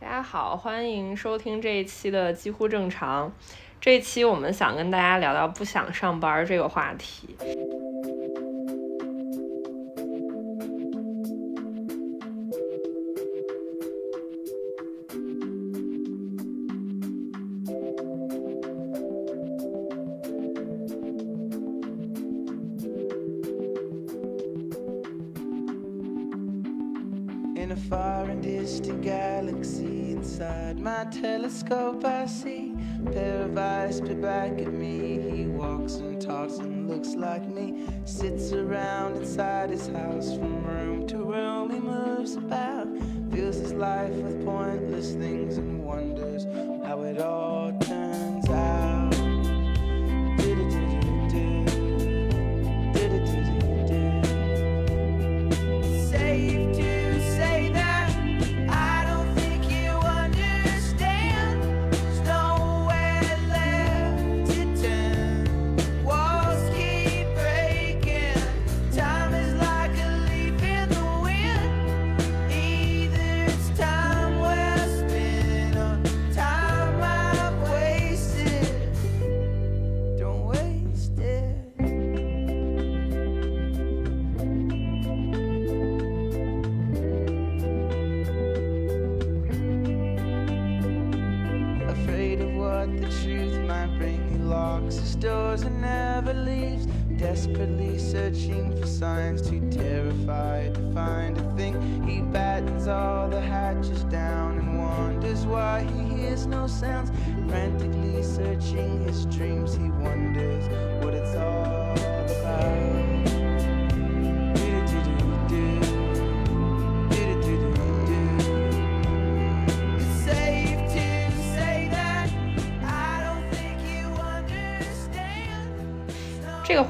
大家好，欢迎收听这一期的几乎正常。这一期我们想跟大家聊聊不想上班这个话题。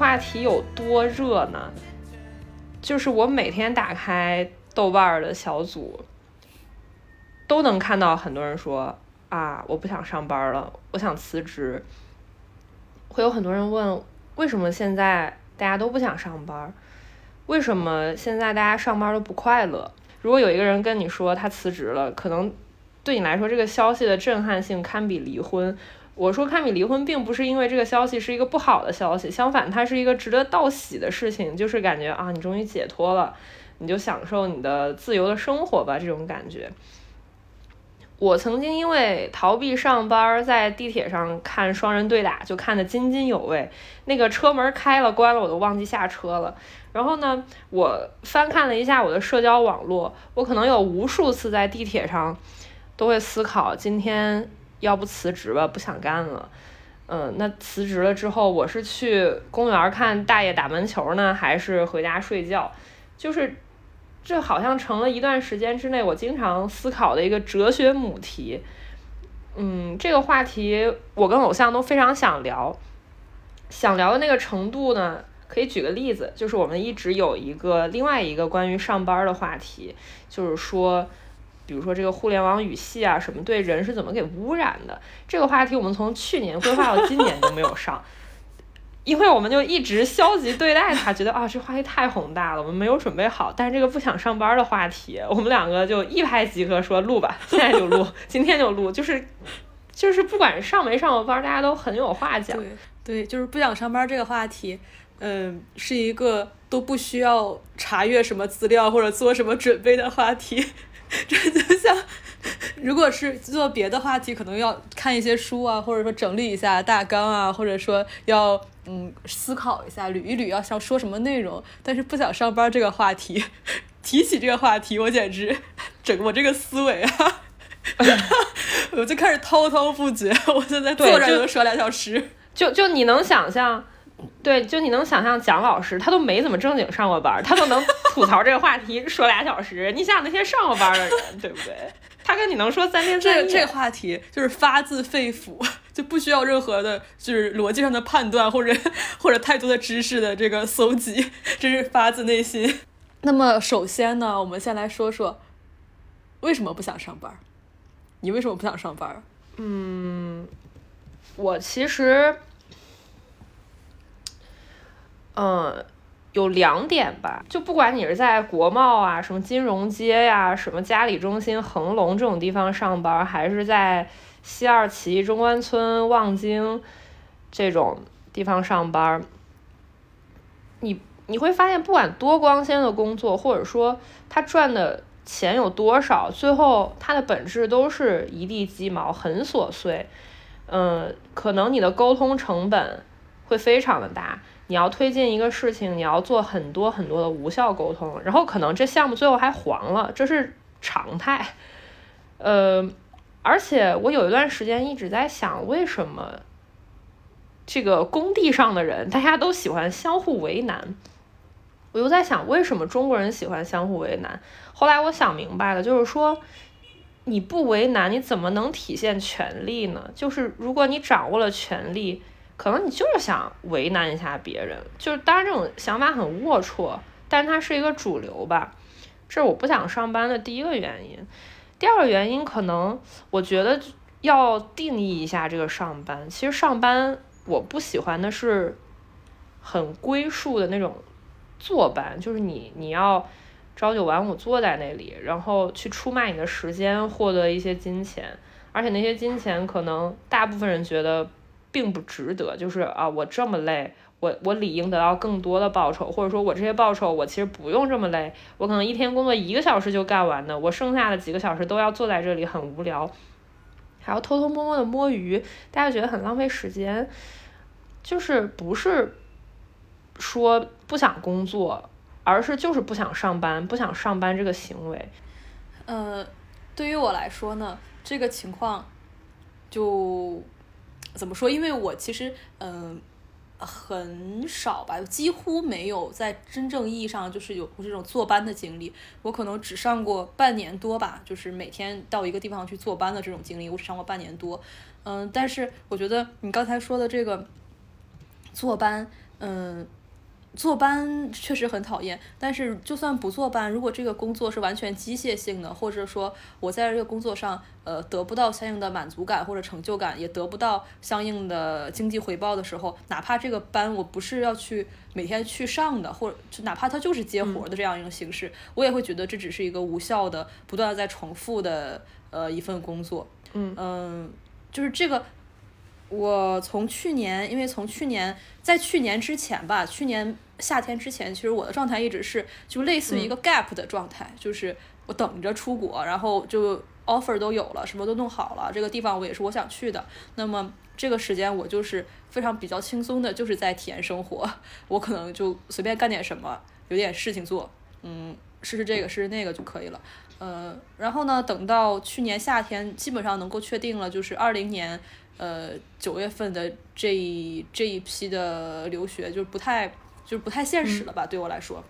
话题有多热呢？就是我每天打开豆瓣的小组，都能看到很多人说啊，我不想上班了，我想辞职。会有很多人问，为什么现在大家都不想上班？为什么现在大家上班都不快乐？如果有一个人跟你说他辞职了，可能对你来说这个消息的震撼性堪比离婚。我说堪比离婚，并不是因为这个消息是一个不好的消息，相反，它是一个值得道喜的事情，就是感觉啊，你终于解脱了，你就享受你的自由的生活吧，这种感觉。我曾经因为逃避上班，在地铁上看双人对打，就看得津津有味。那个车门开了关了，我都忘记下车了。然后呢，我翻看了一下我的社交网络，我可能有无数次在地铁上都会思考，今天要不辞职吧，不想干了。嗯，那辞职了之后，我是去公园看大爷打门球呢，还是回家睡觉？就是这好像成了一段时间之内我经常思考的一个哲学母题。嗯，这个话题我跟偶像都非常想聊，想聊的那个程度呢，可以举个例子，就是我们一直有一个另外一个关于上班的话题，就是说。比如说这个互联网语系啊，什么对人是怎么给污染的？这个话题我们从去年规划到今年都没有上，因为我们就一直消极对待它，觉得啊这话题太宏大了，我们没有准备好。但是这个不想上班的话题，我们两个就一拍即合，说录吧，现在就录，今天就录，就是就是不管上没上过班，大家都很有话讲。对对，就是不想上班这个话题，嗯，是一个都不需要查阅什么资料或者做什么准备的话题。这就像，如果是做别的话题，可能要看一些书啊，或者说整理一下大纲啊，或者说要嗯思考一下，捋一捋要想说什么内容。但是不想上班这个话题，提起这个话题，我简直整我这个思维啊，我就开始滔滔不绝。我现在坐着能说俩小时。就就你能想象，对，就你能想象蒋老师他都没怎么正经上过班，他都能吐槽这个话题说俩小时。你想想那些上过班的人，对不对？他跟你能说三天三夜。这个这话题就是发自肺腑，就不需要任何的，就是逻辑上的判断或者或者太多的知识的这个搜集，这是发自内心。那么首先呢，我们先来说说为什么不想上班？你为什么不想上班？嗯我其实，嗯，有两点吧，就不管你是在国贸啊、什么金融街呀、什么嘉里中心、恒隆这种地方上班，还是在西二旗、中关村、望京这种地方上班，你你会发现，不管多光鲜的工作，或者说他赚的钱有多少，最后它的本质都是一地鸡毛，很琐碎。嗯，可能你的沟通成本会非常的大。你要推进一个事情，你要做很多很多的无效沟通，然后可能这项目最后还黄了，这是常态。呃，而且我有一段时间一直在想，为什么这个工地上的人大家都喜欢相互为难？我又在想，为什么中国人喜欢相互为难？后来我想明白了，就是说你不为难，你怎么能体现权利呢？就是如果你掌握了权利。可能你就是想为难一下别人，就是当然这种想法很龌龊，但它是一个主流吧。这是我不想上班的第一个原因。第二个原因，可能我觉得要定义一下这个上班。其实上班我不喜欢的是很归宿的那种坐班，就是你你要朝九晚五坐在那里，然后去出卖你的时间，获得一些金钱，而且那些金钱可能大部分人觉得。并不值得，就是啊，我这么累，我我理应得到更多的报酬，或者说我这些报酬我其实不用这么累，我可能一天工作一个小时就干完的，我剩下的几个小时都要坐在这里很无聊，还要偷偷摸摸的摸鱼，大家觉得很浪费时间，就是不是说不想工作，而是就是不想上班，不想上班这个行为。呃，对于我来说呢，这个情况就。怎么说？因为我其实嗯很少吧，几乎没有在真正意义上就是有这种坐班的经历。我可能只上过半年多吧，就是每天到一个地方去坐班的这种经历，我只上过半年多。嗯，但是我觉得你刚才说的这个坐班，嗯。坐班确实很讨厌，但是就算不坐班，如果这个工作是完全机械性的，或者说我在这个工作上呃得不到相应的满足感或者成就感，也得不到相应的经济回报的时候，哪怕这个班我不是要去每天去上的，或者就哪怕它就是接活的这样一个形式，我也会觉得这只是一个无效的、不断在重复的呃一份工作。嗯嗯，就是这个。我从去年，因为从去年在去年之前吧，去年夏天之前，其实我的状态一直是就类似于一个 gap 的状态，就是我等着出国，然后就 offer 都有了，什么都弄好了，这个地方我也是我想去的。那么这个时间我就是非常比较轻松的，就是在体验生活，我可能就随便干点什么，有点事情做，嗯，试试这个试试那个就可以了。呃，然后呢，等到去年夏天，基本上能够确定了，就是二零年。呃，九月份的这一这一批的留学就不太就是不太现实了吧？对我来说，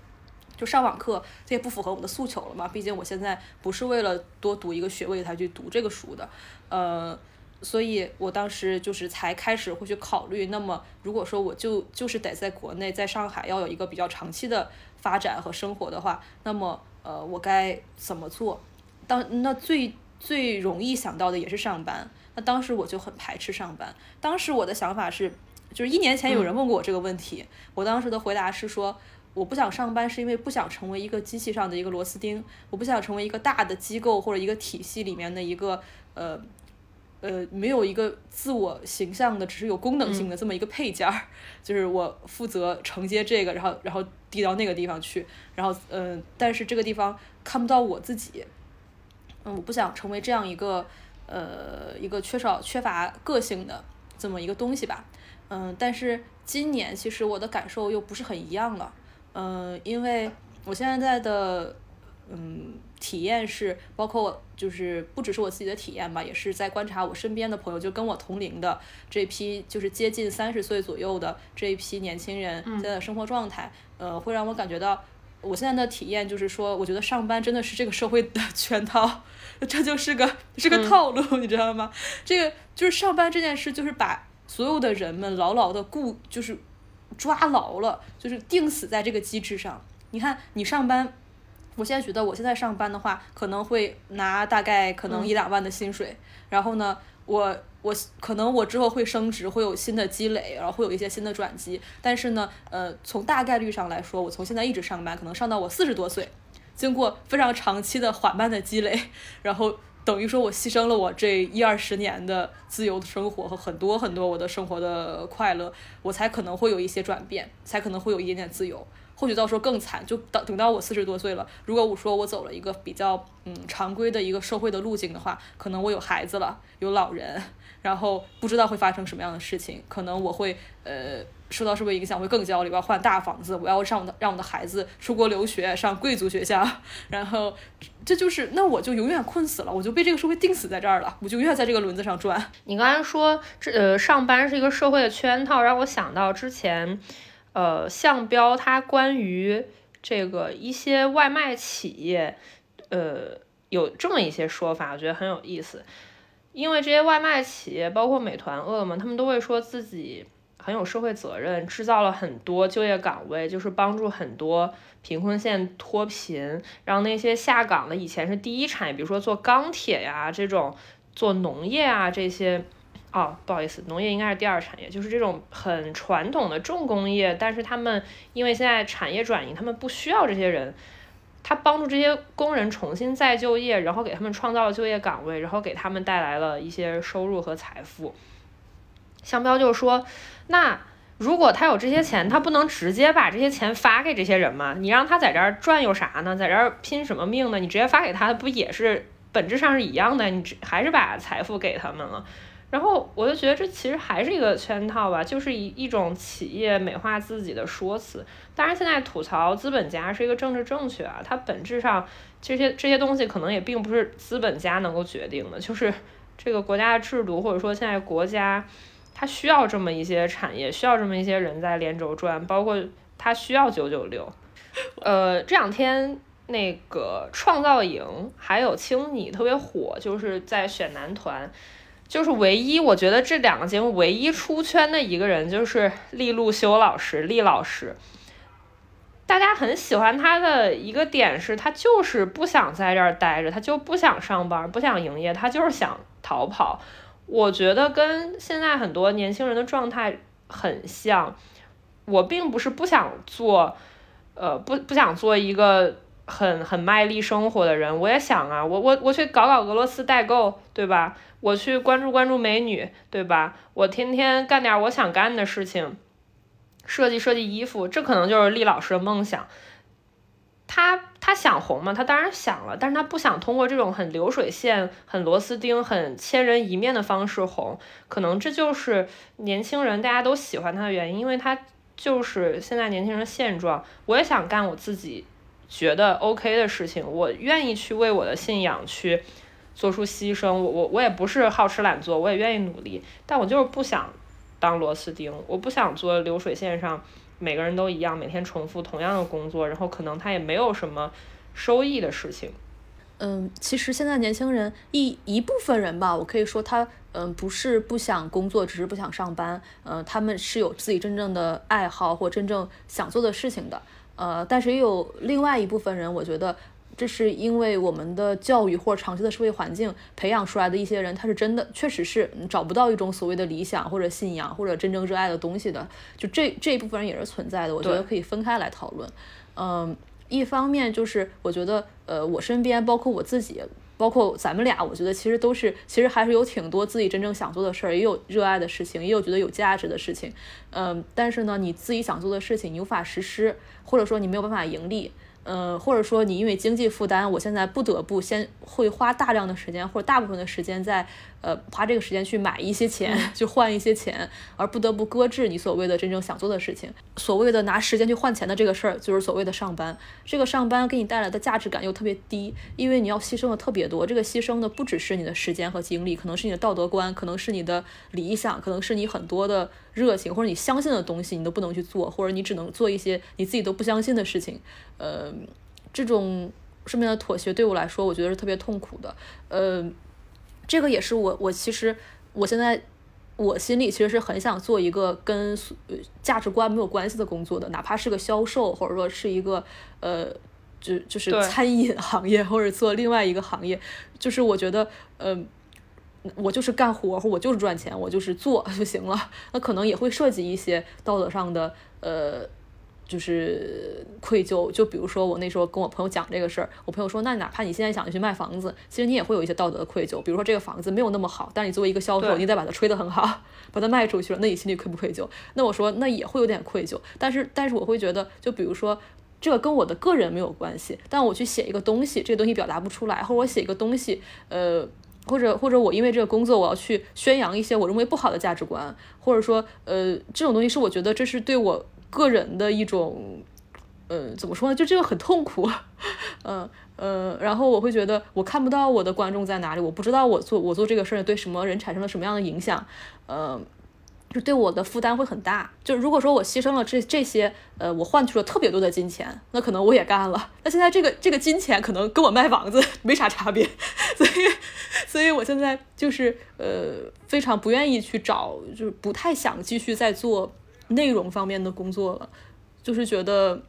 就上网课这也不符合我们的诉求了嘛。毕竟我现在不是为了多读一个学位才去读这个书的，呃，所以我当时就是才开始会去考虑。那么如果说我就就是得在国内，在上海要有一个比较长期的发展和生活的话，那么呃，我该怎么做？当那最最容易想到的也是上班。当时我就很排斥上班。当时我的想法是，就是一年前有人问过我这个问题，我当时的回答是说，我不想上班是因为不想成为一个机器上的一个螺丝钉，我不想成为一个大的机构或者一个体系里面的一个呃呃没有一个自我形象的，只是有功能性的这么一个配件儿，就是我负责承接这个，然后然后递到那个地方去，然后嗯，但是这个地方看不到我自己，嗯，我不想成为这样一个。呃，一个缺少缺乏个性的这么一个东西吧，嗯，但是今年其实我的感受又不是很一样了，嗯，因为我现在的嗯体验是，包括就是不只是我自己的体验吧，也是在观察我身边的朋友，就跟我同龄的这批，就是接近三十岁左右的这一批年轻人现在的生活状态，呃，会让我感觉到。我现在的体验就是说，我觉得上班真的是这个社会的圈套，这就是个是个套路，你知道吗？这个就是上班这件事，就是把所有的人们牢牢的固，就是抓牢了，就是定死在这个机制上。你看，你上班，我现在觉得我现在上班的话，可能会拿大概可能一两万的薪水，然后呢，我我可能我之后会升职，会有新的积累，然后会有一些新的转机。但是呢，呃，从大概率上来说，我从现在一直上班，可能上到我四十多岁，经过非常长期的缓慢的积累，然后等于说我牺牲了我这一二十年的自由的生活和很多很多我的生活的快乐，我才可能会有一些转变，才可能会有一点点自由。或许到时候更惨，就等等到我四十多岁了。如果我说我走了一个比较嗯常规的一个社会的路径的话，可能我有孩子了，有老人，然后不知道会发生什么样的事情，可能我会呃受到社会影响，会更焦虑，我要换大房子，我要让我的让我的孩子出国留学，上贵族学校，然后这就是那我就永远困死了，我就被这个社会定死在这儿了，我就永远在这个轮子上转。你刚才说这呃上班是一个社会的圈套，让我想到之前。呃，项标它关于这个一些外卖企业，呃，有这么一些说法，我觉得很有意思。因为这些外卖企业，包括美团、饿了么，他们都会说自己很有社会责任，制造了很多就业岗位，就是帮助很多贫困县脱贫，让那些下岗的以前是第一产业，比如说做钢铁呀这种，做农业啊这些。哦，不好意思，农业应该是第二产业，就是这种很传统的重工业，但是他们因为现在产业转移，他们不需要这些人，他帮助这些工人重新再就业，然后给他们创造了就业岗位，然后给他们带来了一些收入和财富。香标就说，那如果他有这些钱，他不能直接把这些钱发给这些人吗？你让他在这儿赚有啥呢？在这儿拼什么命呢？你直接发给他，不也是本质上是一样的？你还是把财富给他们了。然后我就觉得这其实还是一个圈套吧，就是一一种企业美化自己的说辞。当然，现在吐槽资本家是一个政治正确啊，它本质上这些这些东西可能也并不是资本家能够决定的，就是这个国家的制度，或者说现在国家它需要这么一些产业，需要这么一些人在连轴转，包括它需要九九六。呃，这两天那个创造营还有青你特别火，就是在选男团。就是唯一，我觉得这两个节目唯一出圈的一个人就是利路修老师，利老师。大家很喜欢他的一个点是，他就是不想在这儿待着，他就不想上班，不想营业，他就是想逃跑。我觉得跟现在很多年轻人的状态很像。我并不是不想做，呃，不不想做一个。很很卖力生活的人，我也想啊，我我我去搞搞俄罗斯代购，对吧？我去关注关注美女，对吧？我天天干点我想干的事情，设计设计衣服，这可能就是厉老师的梦想。他他想红吗？他当然想了，但是他不想通过这种很流水线、很螺丝钉、很千人一面的方式红。可能这就是年轻人大家都喜欢他的原因，因为他就是现在年轻人的现状。我也想干我自己。觉得 OK 的事情，我愿意去为我的信仰去做出牺牲。我我我也不是好吃懒做，我也愿意努力，但我就是不想当螺丝钉，我不想做流水线上每个人都一样，每天重复同样的工作，然后可能他也没有什么收益的事情。嗯，其实现在年轻人一一部分人吧，我可以说他嗯不是不想工作，只是不想上班。嗯，他们是有自己真正的爱好或真正想做的事情的。呃，但是也有另外一部分人，我觉得这是因为我们的教育或者长期的社会环境培养出来的一些人，他是真的确实是找不到一种所谓的理想或者信仰或者真正热爱的东西的，就这这一部分人也是存在的。我觉得可以分开来讨论。嗯，一方面就是我觉得，呃，我身边包括我自己。包括咱们俩，我觉得其实都是，其实还是有挺多自己真正想做的事儿，也有热爱的事情，也有觉得有价值的事情。嗯，但是呢，你自己想做的事情你无法实施，或者说你没有办法盈利。嗯，或者说你因为经济负担，我现在不得不先会花大量的时间或者大部分的时间在呃花这个时间去买一些钱，去换一些钱，而不得不搁置你所谓的真正想做的事情。所谓的拿时间去换钱的这个事儿，就是所谓的上班。这个上班给你带来的价值感又特别低，因为你要牺牲的特别多。这个牺牲的不只是你的时间和精力，可能是你的道德观，可能是你的理想，可能是你很多的热情或者你相信的东西，你都不能去做，或者你只能做一些你自己都不相信的事情。呃。这种上面的妥协对我来说，我觉得是特别痛苦的。呃，这个也是我我其实我现在我心里其实是很想做一个跟价值观没有关系的工作的，哪怕是个销售，或者说是一个呃，就就是餐饮行业，或者做另外一个行业。就是我觉得，呃，我就是干活，或我就是赚钱，我就是做就行了。那可能也会涉及一些道德上的呃，就是愧疚。就比如说我那时候跟我朋友讲这个事儿，我朋友说，那哪怕你现在想去卖房子，其实你也会有一些道德的愧疚。比如说这个房子没有那么好，但是你作为一个销售，你得把它吹得很好，把它卖出去了，那你心里愧不愧疚？那我说那也会有点愧疚，但是但是我会觉得，就比如说。这个跟我的个人没有关系，但我去写一个东西，这个东西表达不出来，或者我写一个东西，呃，或者或者我因为这个工作我要去宣扬一些我认为不好的价值观，或者说呃这种东西是我觉得这是对我个人的一种，呃怎么说呢？就这个很痛苦，嗯呃，然后我会觉得我看不到我的观众在哪里，我不知道我做我做这个事儿对什么人产生了什么样的影响，呃。就对我的负担会很大。就如果说我牺牲了这这些，呃，我换取了特别多的金钱，那可能我也干了。那现在这个这个金钱可能跟我卖房子没啥差别，所以，所以我现在就是呃非常不愿意去找，就是不太想继续再做内容方面的工作了，就是觉得。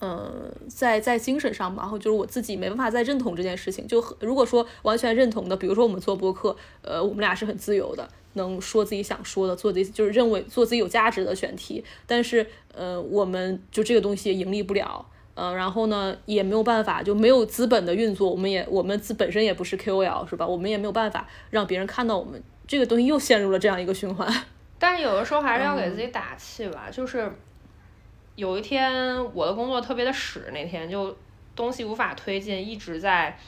嗯，在在精神上吧，然后就是我自己没办法再认同这件事情。就如果说完全认同的，比如说我们做播客，呃，我们俩是很自由的，能说自己想说的，做自己就是认为做自己有价值的选题。但是，呃，我们就这个东西也盈利不了，呃，然后呢，也没有办法，就没有资本的运作，我们也我们自本身也不是 KOL 是吧？我们也没有办法让别人看到我们这个东西又陷入了这样一个循环。但是有的时候还是要给自己打气吧，就是。有一天我的工作特别的屎，那天就东西无法推进，一直在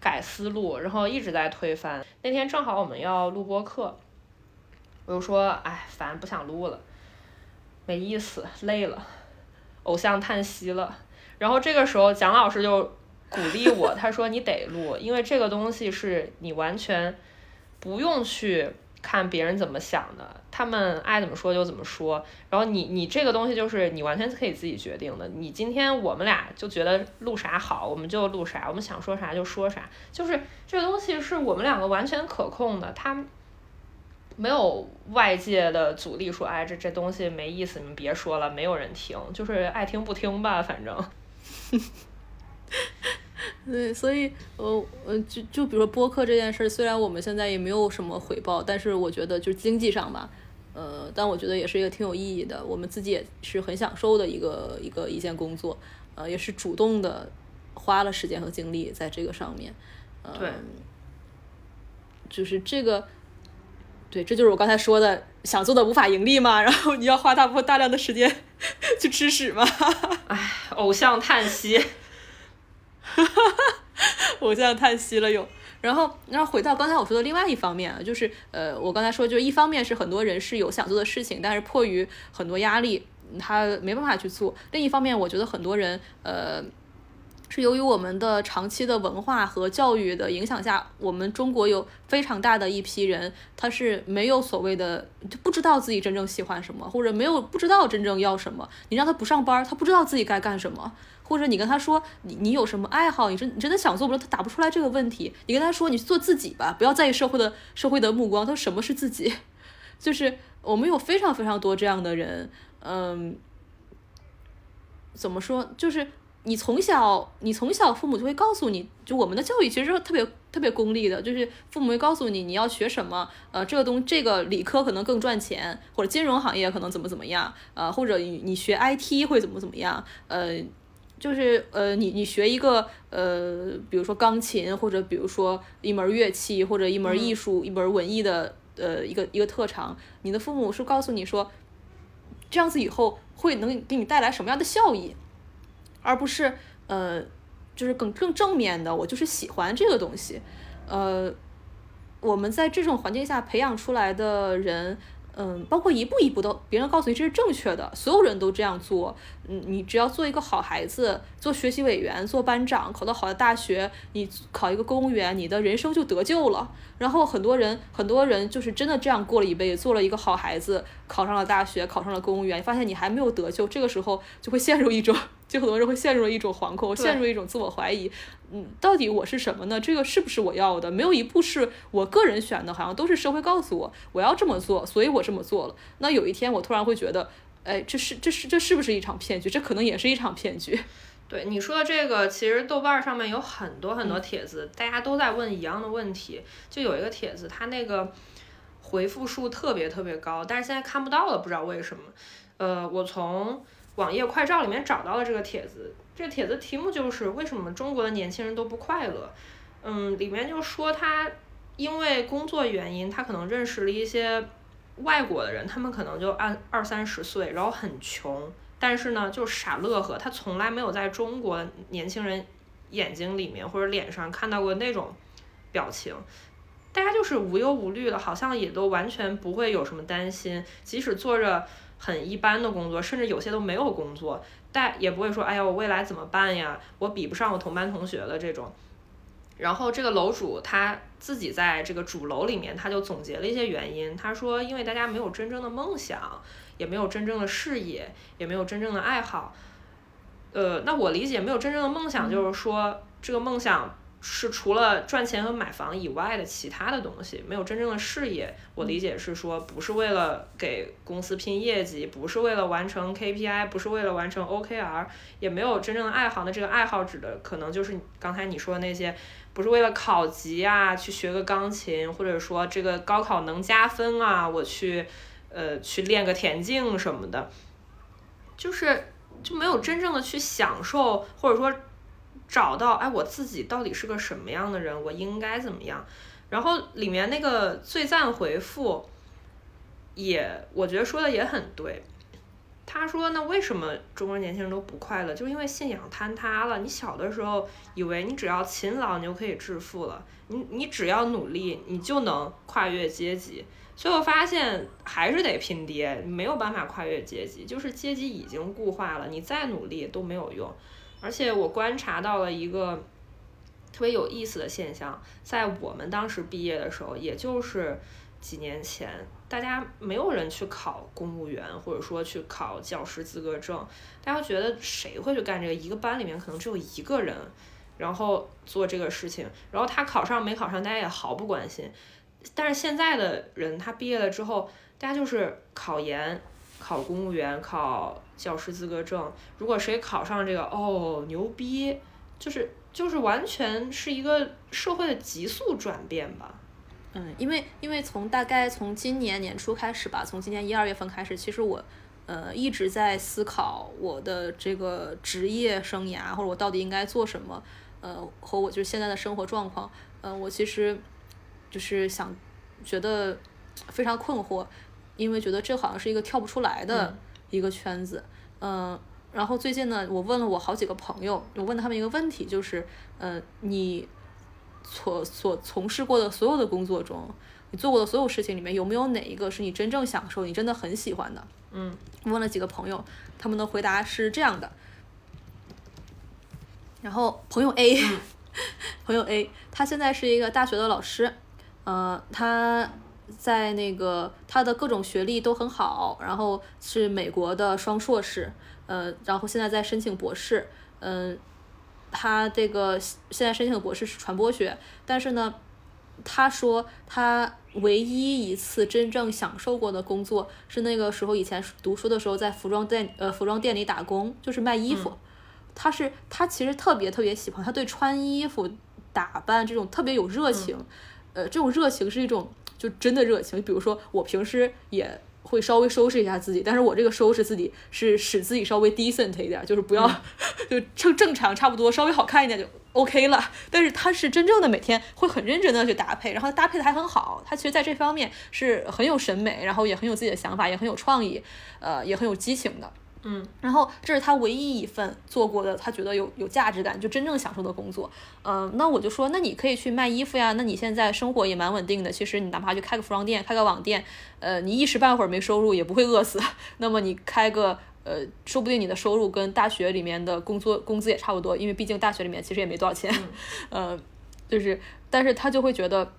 改思路，然后一直在推翻。那天正好我们要录播课，我就说，哎，烦，不想录了，没意思，累了，偶像叹息了。然后这个时候蒋老师就鼓励我，他说你得录，因为这个东西是你完全不用去。看别人怎么想的，他们爱怎么说就怎么说。然后你你这个东西就是你完全可以自己决定的。你今天我们俩就觉得录啥好，我们就录啥，我们想说啥就说啥。就是这个东西是我们两个完全可控的，它没有外界的阻力说，哎，这这东西没意思，你们别说了，没有人听，就是爱听不听吧，反正。对，所以，呃，呃，就就比如说播客这件事儿，虽然我们现在也没有什么回报，但是我觉得就是经济上吧，呃，但我觉得也是一个挺有意义的，我们自己也是很享受的一个一个一件工作，呃，也是主动的花了时间和精力在这个上面，呃，对，就是这个，对，这就是我刚才说的，想做的无法盈利嘛，然后你要花大部分大量的时间 去吃屎嘛，哎，偶像叹息。哈哈，我现在叹息了又。然后，然后回到刚才我说的另外一方面啊，就是呃，我刚才说，就一方面是很多人是有想做的事情，但是迫于很多压力，他没办法去做；另一方面，我觉得很多人呃。是由于我们的长期的文化和教育的影响下，我们中国有非常大的一批人，他是没有所谓的，就不知道自己真正喜欢什么，或者没有不知道真正要什么。你让他不上班，他不知道自己该干什么。或者你跟他说你你有什么爱好，你真你真的想做不了，他答不出来这个问题。你跟他说你做自己吧，不要在意社会的社会的目光。他说什么是自己？就是我们有非常非常多这样的人，嗯，怎么说？就是。你从小，你从小父母就会告诉你，就我们的教育其实特别特别功利的，就是父母会告诉你你要学什么，呃，这个东这个理科可能更赚钱，或者金融行业可能怎么怎么样，呃，或者你你学 IT 会怎么怎么样，呃，就是呃你你学一个呃，比如说钢琴，或者比如说一门乐器，或者一门艺术，一门文艺的呃一个一个特长，你的父母是告诉你说，这样子以后会能给你带来什么样的效益？而不是呃，就是更更正面的，我就是喜欢这个东西，呃，我们在这种环境下培养出来的人。嗯，包括一步一步的，别人告诉你这是正确的，所有人都这样做。嗯，你只要做一个好孩子，做学习委员，做班长，考到好的大学，你考一个公务员，你的人生就得救了。然后很多人，很多人就是真的这样过了一辈子，做了一个好孩子，考上了大学，考上了公务员，发现你还没有得救，这个时候就会陷入一种，就很多人会陷入了一种惶恐，陷入一种自我怀疑。嗯，到底我是什么呢？这个是不是我要的？没有一步是我个人选的，好像都是社会告诉我我要这么做，所以我这么做了。那有一天我突然会觉得，哎，这是这是这是不是一场骗局？这可能也是一场骗局。对你说的这个，其实豆瓣上面有很多很多帖子，大家都在问一样的问题。就有一个帖子，它那个回复数特别特别高，但是现在看不到了，不知道为什么。呃，我从网页快照里面找到了这个帖子，这个帖子题目就是为什么中国的年轻人都不快乐？嗯，里面就说他因为工作原因，他可能认识了一些外国的人，他们可能就按二三十岁，然后很穷。但是呢，就傻乐呵，他从来没有在中国年轻人眼睛里面或者脸上看到过那种表情，大家就是无忧无虑的，好像也都完全不会有什么担心，即使做着很一般的工作，甚至有些都没有工作，但也不会说，哎呀，我未来怎么办呀？我比不上我同班同学的这种。然后这个楼主他自己在这个主楼里面，他就总结了一些原因，他说，因为大家没有真正的梦想。也没有真正的事业，也没有真正的爱好，呃，那我理解没有真正的梦想，就是说这个梦想是除了赚钱和买房以外的其他的东西，没有真正的事业。我理解是说，不是为了给公司拼业绩，不是为了完成 KPI，不是为了完成 OKR，也没有真正的爱好。那这个爱好指的可能就是刚才你说的那些，不是为了考级啊，去学个钢琴，或者说这个高考能加分啊，我去。呃，去练个田径什么的，就是就没有真正的去享受，或者说找到哎，我自己到底是个什么样的人，我应该怎么样？然后里面那个最赞回复，也我觉得说的也很对。他说：“那为什么中国年轻人都不快乐？就因为信仰坍塌了。你小的时候以为你只要勤劳，你就可以致富了。你你只要努力，你就能跨越阶级。”最后发现还是得拼爹，没有办法跨越阶级，就是阶级已经固化了，你再努力都没有用。而且我观察到了一个特别有意思的现象，在我们当时毕业的时候，也就是几年前，大家没有人去考公务员，或者说去考教师资格证，大家觉得谁会去干这个？一个班里面可能只有一个人，然后做这个事情，然后他考上没考上，大家也毫不关心。但是现在的人，他毕业了之后，大家就是考研、考公务员、考教师资格证。如果谁考上这个，哦，牛逼！就是就是完全是一个社会的急速转变吧。嗯，因为因为从大概从今年年初开始吧，从今年一二月份开始，其实我呃一直在思考我的这个职业生涯，或者我到底应该做什么，呃，和我就是现在的生活状况，嗯，我其实。就是想，觉得非常困惑，因为觉得这好像是一个跳不出来的一个圈子，嗯，然后最近呢，我问了我好几个朋友，我问他们一个问题，就是，嗯，你所所从事过的所有的工作中，你做过的所有事情里面，有没有哪一个是你真正享受、你真的很喜欢的？嗯，问了几个朋友，他们的回答是这样的，然后朋友 A，朋友 A，他现在是一个大学的老师。呃，他在那个他的各种学历都很好，然后是美国的双硕士，呃，然后现在在申请博士，嗯，他这个现在申请的博士是传播学，但是呢，他说他唯一一次真正享受过的工作是那个时候以前读书的时候在服装店呃服装店里打工，就是卖衣服，他是他其实特别特别喜欢，他对穿衣服打扮这种特别有热情。呃，这种热情是一种就真的热情。比如说，我平时也会稍微收拾一下自己，但是我这个收拾自己是使自己稍微 decent 一点，就是不要 就正正常差不多，稍微好看一点就 OK 了。但是他是真正的每天会很认真的去搭配，然后搭配的还很好。他其实在这方面是很有审美，然后也很有自己的想法，也很有创意，呃，也很有激情的。嗯，然后这是他唯一一份做过的，他觉得有有价值感，就真正享受的工作。嗯，那我就说，那你可以去卖衣服呀。那你现在生活也蛮稳定的，其实你哪怕去开个服装店、开个网店，呃，你一时半会儿没收入也不会饿死。那么你开个，呃，说不定你的收入跟大学里面的工作工资也差不多，因为毕竟大学里面其实也没多少钱。呃，就是，但是他就会觉得，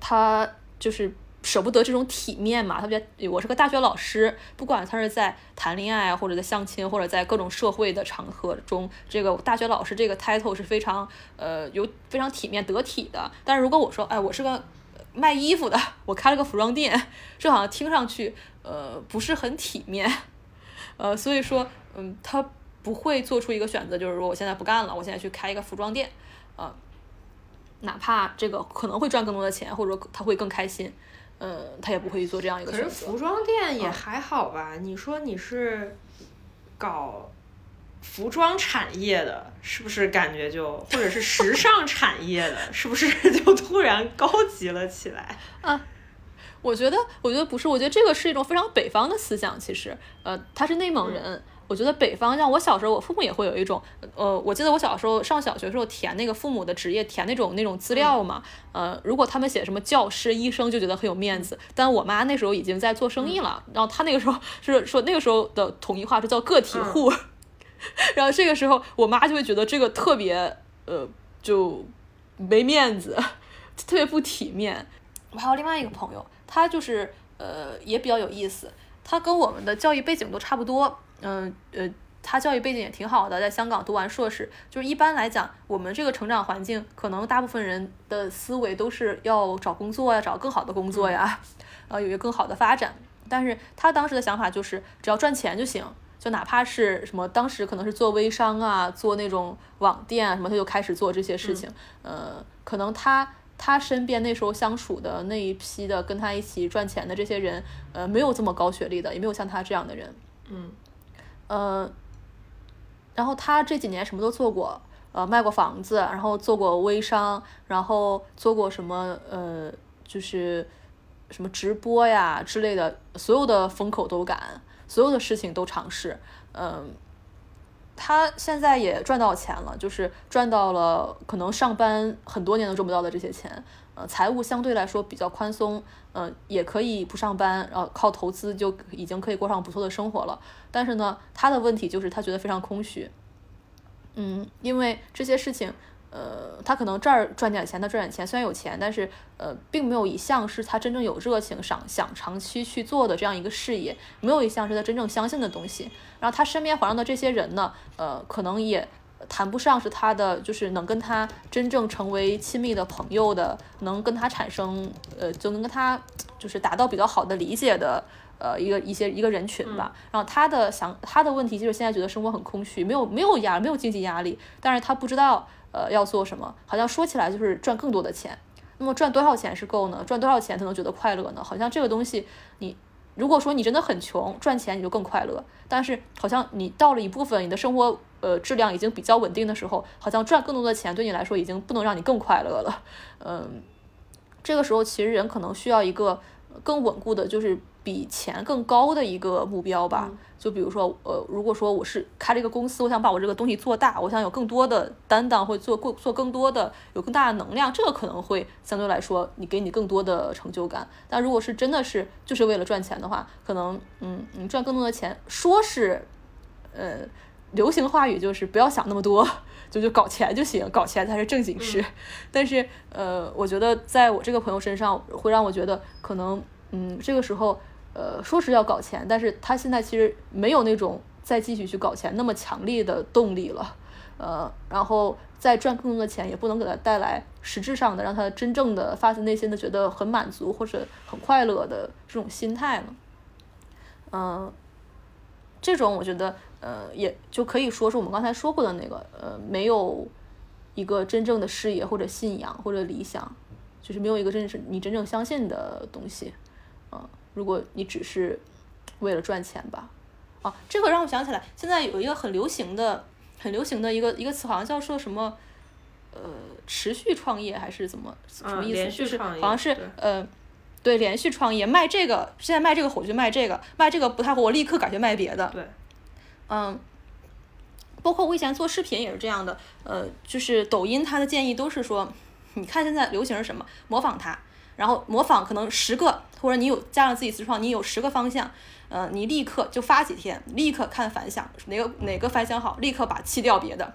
他就是。舍不得这种体面嘛？他觉得我是个大学老师，不管他是在谈恋爱，或者在相亲，或者在各种社会的场合中，这个大学老师这个 title 是非常呃有非常体面得体的。但是如果我说，哎，我是个卖衣服的，我开了个服装店，这好像听上去呃不是很体面，呃，所以说，嗯，他不会做出一个选择，就是说我现在不干了，我现在去开一个服装店，呃，哪怕这个可能会赚更多的钱，或者说他会更开心，呃，他也不会做这样一个可选择。是服装店也嗯还好吧？你说你是搞服装产业的，是不是感觉就或者是时尚 产业的，是不是就突然高级了起来？啊我觉得，我觉得不是，我觉得这个是一种非常北方的思想。其实，呃，他是内蒙人。我觉得北方，像我小时候，我父母也会有一种，呃，我记得我小时候上小学的时候填那个父母的职业，填那种那种资料嘛，呃，如果他们写什么教师、医生，就觉得很有面子。但我妈那时候已经在做生意了，然后她那个时候是说那个时候的统一话是叫个体户，然后这个时候我妈就会觉得这个特别，呃，就没面子，特别不体面。我还有另外一个朋友，他就是呃也比较有意思，他跟我们的教育背景都差不多，嗯呃。他教育背景也挺好的，在香港读完硕士。就是一般来讲，我们这个成长环境，可能大部分人的思维都是要找工作呀，找更好的工作呀，呃，有一个更好的发展。但是他当时的想法就是，只要赚钱就行，就哪怕是什么，当时可能是做微商啊，做那种网店啊什么，他就开始做这些事情。呃，可能他他身边那时候相处的那一批的跟他一起赚钱的这些人，呃，没有这么高学历的，也没有像他这样的人。嗯，呃，然后他这几年什么都做过，呃，卖过房子，然后做过微商，然后做过什么呃，就是什么直播呀之类的，所有的风口都敢，所有的事情都尝试，嗯、他现在也赚到钱了，就是赚到了可能上班很多年都挣不到的这些钱，呃，财务相对来说比较宽松，呃，也可以不上班，然后靠投资就已经可以过上不错的生活了。但是呢，他的问题就是他觉得非常空虚，嗯，因为这些事情，呃，他可能这儿赚点钱，他赚点钱，虽然有钱，但是呃，并没有一项是他真正有热情想想长期去做的这样一个事业，没有一项是他真正相信的东西。然后他身边环绕的这些人呢，呃，可能也谈不上是他的，就是能跟他真正成为亲密的朋友的，能跟他产生呃，就能跟他就是达到比较好的理解的。呃，一个一些一个人群吧，然后他的想他的问题就是现在觉得生活很空虚，没有没有压没有经济压力，但是他不知道呃要做什么，好像说起来就是赚更多的钱，那么赚多少钱是够呢？赚多少钱才能觉得快乐呢？好像这个东西你如果说你真的很穷，赚钱你就更快乐，但是好像你到了一部分你的生活呃质量已经比较稳定的时候，好像赚更多的钱对你来说已经不能让你更快乐了，嗯，这个时候其实人可能需要一个更稳固的，就是比钱更高的一个目标吧。就比如说，呃，如果说我是开了一个公司，我想把我这个东西做大，我想有更多的担当，或做过做更多的有更大的能量，这个可能会相对来说你给你更多的成就感。但如果是真的是就是为了赚钱的话，可能嗯，你赚更多的钱，说是呃，流行话语就是不要想那么多，就就搞钱就行，搞钱才是正经事。但是呃，我觉得在我这个朋友身上，会让我觉得可能嗯，这个时候呃，说是要搞钱，但是他现在其实没有那种再继续去搞钱那么强烈的动力了。呃，然后再赚更多的钱，也不能给他带来实质上的让他真正的发自内心的觉得很满足或者很快乐的这种心态了。嗯、这种我觉得，呃，也就可以说是我们刚才说过的那个，呃，没有一个真正的事业或者信仰或者理想，就是没有一个真正你真正相信的东西，嗯、如果你只是为了赚钱吧，啊，这个让我想起来，现在有一个很流行的、很流行的一个一个词，好像叫说什么，呃，持续创业还是怎么什么嗯意思？就是连续创业好像是呃。对，连续创业卖这个，现在卖这个火就卖这个，卖这个不太火，我立刻改去卖别的。对，嗯，包括我以前做视频也是这样的，呃，就是抖音它的建议都是说，你看现在流行是什么，模仿它，然后模仿可能十个，或者你有加上自己自创，你有十个方向，呃，你立刻就发几天，立刻看反响，哪个哪个反响好，立刻把弃掉别的。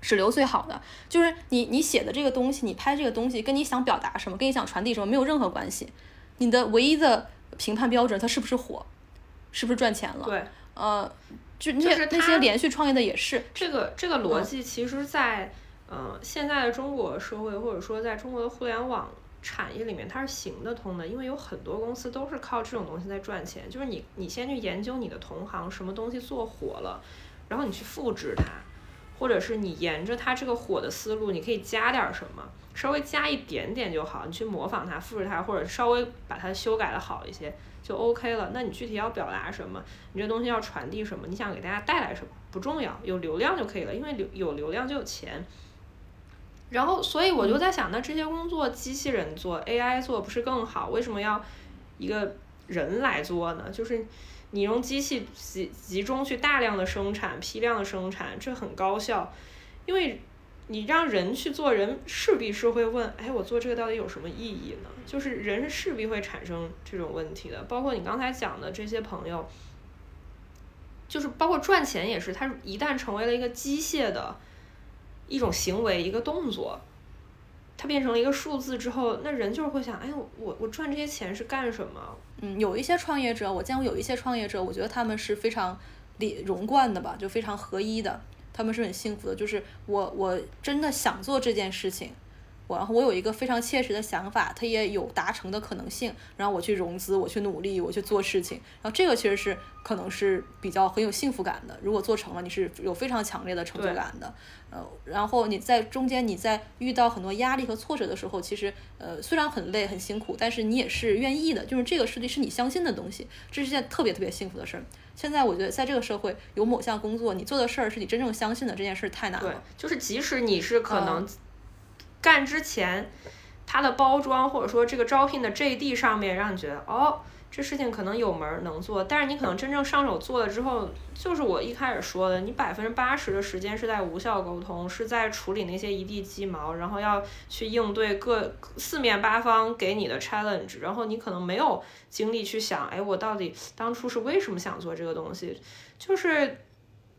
只留最好的，就是你你写的这个东西，你拍这个东西，跟你想表达什么，跟你想传递什么没有任何关系。你的唯一的评判标准，它是不是火，是不是赚钱了？对，呃，就那些就是那些连续创业的也是，这个这个逻嗯辑其实在，呃现在的中国社会或者说在中国的互联网产业里面，它是行得通的，因为有很多公司都是靠这种东西在赚钱。就是你你先去研究你的同行什么东西做火了，然后你去复制它，或者是你沿着它这个火的思路，你可以加点什么，稍微加一点点就好，你去模仿它、复制它，或者稍微把它修改的好一些就 OK 了。那你具体要表达什么？你这东西要传递什么？你想给大家带来什么？不重要，有流量就可以了，因为流有流量就有钱。然后，所以我就在想，那这些工作机器人做、AI 做不是更好？为什么要一个人来做呢？就是你用机器集集中去大量的生产、批量的生产，这很高效。因为你让人去做，人势必是会问：哎，我做这个到底有什么意义呢？就是人是势必会产生这种问题的。包括你刚才讲的这些朋友，就是包括赚钱也是，他一旦成为了一个机械的。一种行为，一个动作，它变成了一个数字之后，那人就是会想，哎，我我赚这些钱是干什么？嗯，有一些创业者，我见过有一些创业者，我觉得他们是非常理融贯的吧，就非常合一的，他们是很幸福的，就是我我真的想做这件事情。我然后我有一个非常切实的想法，它也有达成的可能性。然后我去融资，我去努力，我去做事情。然后这个其实是可能是比较很有幸福感的。如果做成了，你是有非常强烈的成就感的。呃，然后你在中间你在遇到很多压力和挫折的时候，其实呃虽然很累很辛苦，但是你也是愿意的。就是这个事情是你相信的东西，这是件特别特别幸福的事儿。现在我觉得在这个社会有某项工作，你做的事儿是你真正相信的，这件事太难了。对，就是即使你是可能。干之前，它的包装或者说这个招聘的 JD 上面让你觉得哦，这事情可能有门能做，但是你可能真正上手做了之后，就是我一开始说的，你百分之八十的时间是在无效沟通，是在处理那些一地鸡毛，然后要去应对各四面八方给你的 challenge，然后你可能没有精力去想，哎，我到底当初是为什么想做这个东西，就是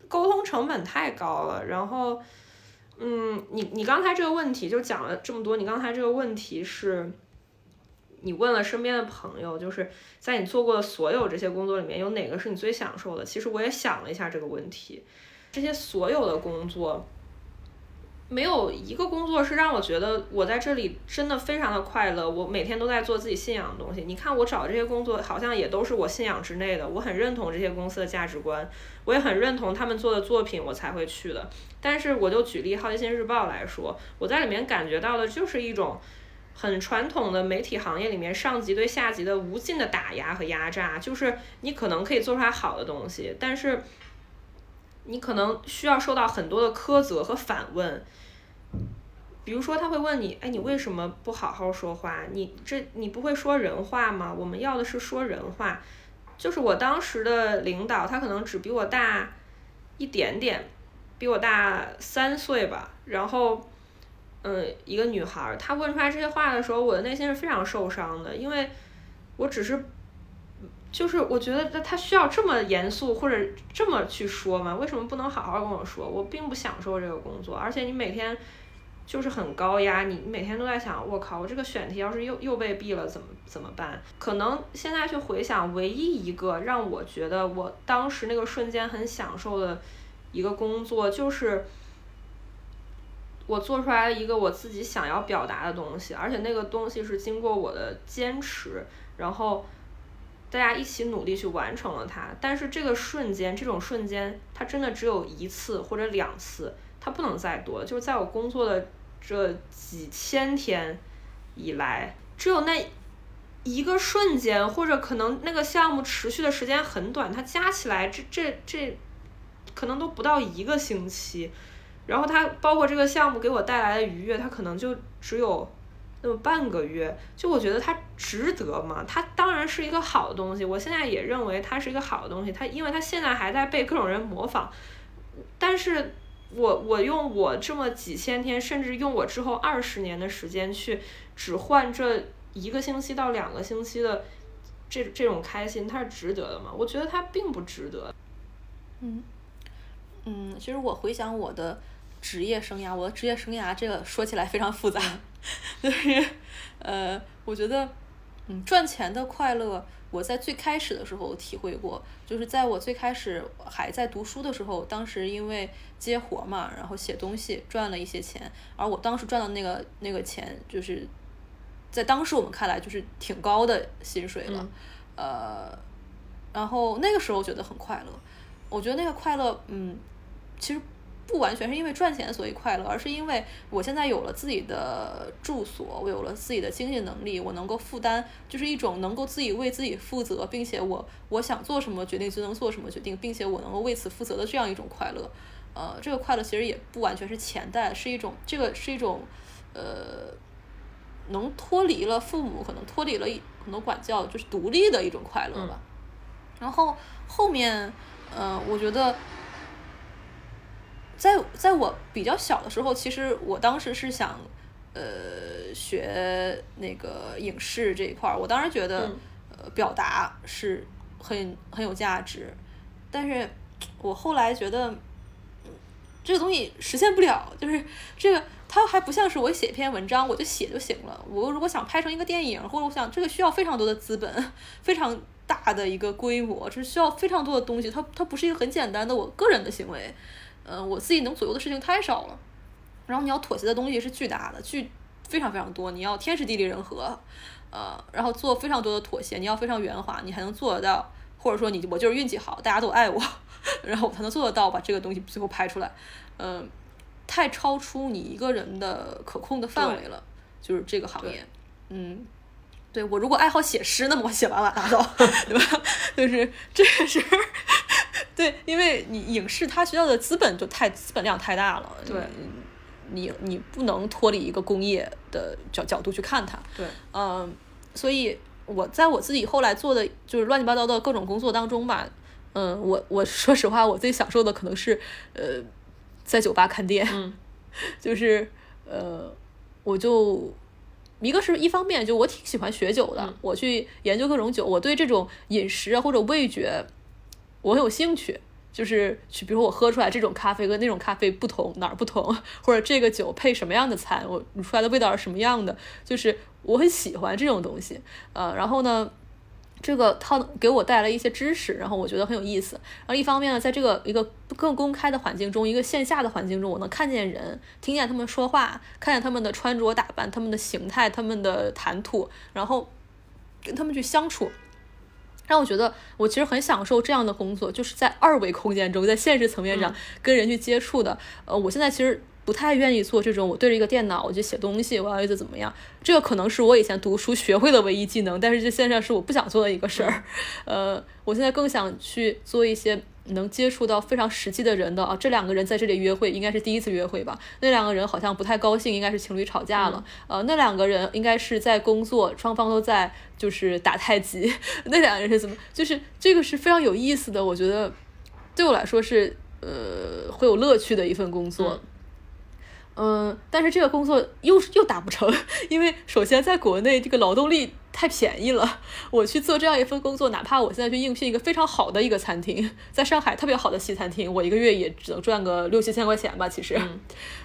沟通成本太高了，然后。嗯，你你刚才这个问题就讲了这么多，你刚才这个问题是，你问了身边的朋友，就是在你做过的所有这些工作里面，有哪个是你最享受的？其实我也想了一下这个问题，这些所有的工作。没有一个工作是让我觉得我在这里真的非常的快乐。我每天都在做自己信仰的东西。你看我找这些工作，好像也都是我信仰之内的。我很认同这些公司的价值观，我也很认同他们做的作品，我才会去的。但是我就举例《好奇心日报》来说，我在里面感觉到的就是一种很传统的媒体行业里面上级对下级的无尽的打压和压榨。就是你可能可以做出来好的东西，但是。你可能需要受到很多的苛责和反问，比如说他会问你，哎，你为什么不好好说话？你这你不会说人话吗？我们要的是说人话。就是我当时的领导，他可能只比我大一点点，比我大三岁吧。然后，嗯，一个女孩，她问出来这些话的时候，我的内心是非常受伤的，因为我只是。就是我觉得他他需要这么严肃或者这么去说吗？为什么不能好好跟我说？我并不享受这个工作，而且你每天就是很高压，你每天都在想，我靠，我这个选题要是又又被毙了，怎么怎么办？可能现在去回想，唯一一个让我觉得我当时那个瞬间很享受的一个工作，就是我做出来了一个我自己想要表达的东西，而且那个东西是经过我的坚持，然后。大家一起努力去完成了它，但是这个瞬间，这种瞬间，它真的只有一次或者两次，它不能再多。就是在我工作的这几千天以来，只有那一个瞬间，或者可能那个项目持续的时间很短，它加起来这这这可能都不到一个星期。然后它包括这个项目给我带来的愉悦，它可能就只有。那么半个月，就我觉得它值得嘛？它当然是一个好的东西，我现在也认为它是一个好的东西。它因为它现在还在被各种人模仿，但是我我用我这么几千天，甚至用我之后二十年的时间去只换这一个星期到两个星期的这这种开心，它是值得的吗？我觉得它并不值得。嗯嗯，其实我回想我的职业生涯，我的职业生涯这个说起来非常复杂。就是，呃，我觉得，嗯，赚钱的快乐，我在最开始的时候体会过。就是在我最开始还在读书的时候，当时因为接活嘛，然后写东西赚了一些钱。而我当时赚的那个那个钱，就是在当时我们看来就是挺高的薪水了。呃，然后那个时候觉得很快乐。我觉得那个快乐，嗯，其实不完全是因为赚钱所以快乐，而是因为我现在有了自己的住所，我有了自己的经济能力，我能够负担，就是一种能够自己为自己负责，并且我我想做什么决定就能做什么决定，并且我能够为此负责的这样一种快乐。呃，这个快乐其实也不完全是钱带，是一种这个是一种呃，能脱离了父母，可能脱离了一很多管教，就是独立的一种快乐吧。然后后面，呃，我觉得。在在我比较小的时候，其实我当时是想，呃，学那个影视这一块儿。我当时觉得，呃，表达是很很有价值。但是我后来觉得，这个东西实现不了。就是这个，它还不像是我写一篇文章，我就写就行了。我如果想拍成一个电影，或者我想这个需要非常多的资本，非常大的一个规模，这需要非常多的东西。它它不是一个很简单的我个人的行为。嗯，我自己能左右的事情太少了，然后你要妥协的东西是巨大的，巨非常非常多，你要天时地利人和，呃，然后做非常多的妥协，你要非常圆滑，你还能做得到，或者说你我就是运气好，大家都爱我，然后我才能做得到把这个东西最后拍出来，嗯，太超出你一个人的可控的范围了，就是这个行业，嗯，对我如果爱好写诗，那么我写完了拿到，对吧？就是这个是。对，因为你影视它需要的资本就太资本量太大了，对，你你不能脱离一个工业的角角度去看它，对，嗯，所以我在我自己后来做的就是乱七八糟的各种工作当中吧，嗯，我我说实话，我最享受的可能是呃，在酒吧看店，就是呃，我就一个是一方面，就我挺喜欢学酒的，我去研究各种酒，我对这种饮食啊或者味觉。我很有兴趣，就是去，比如说我喝出来这种咖啡跟那种咖啡不同哪儿不同，或者这个酒配什么样的餐，我煮出来的味道是什么样的，就是我很喜欢这种东西，呃，然后呢，这个它给我带来一些知识，然后我觉得很有意思。然后一方面呢，在这个一个更公开的环境中，一个线下的环境中，我能看见人，听见他们说话，看见他们的穿着打扮、他们的形态、他们的谈吐，然后跟他们去相处。让我觉得，我其实很享受这样的工作，就是在二维空间中，在现实层面上跟人去接触的。呃，我现在其实不太愿意做这种，我对着一个电脑我就写东西，我要一直怎么样？这个可能是我以前读书学会的唯一技能，但是这现在是我不想做的一个事儿。呃，我现在更想去做一些。能接触到非常实际的人的啊，这两个人在这里约会应该是第一次约会吧？那两个人好像不太高兴，应该是情侣吵架了。呃，那两个人应该是在工作，双方都在就是打太极。那两个人是怎么？就是这个是非常有意思的，我觉得对我来说是呃会有乐趣的一份工作。嗯，但是这个工作又又打不成，因为首先在国内这个劳动力。太便宜了，我去做这样一份工作，哪怕我现在去应聘一个非常好的一个餐厅，在上海特别好的西餐厅，我一个月也只能赚个六七千块钱吧。其实，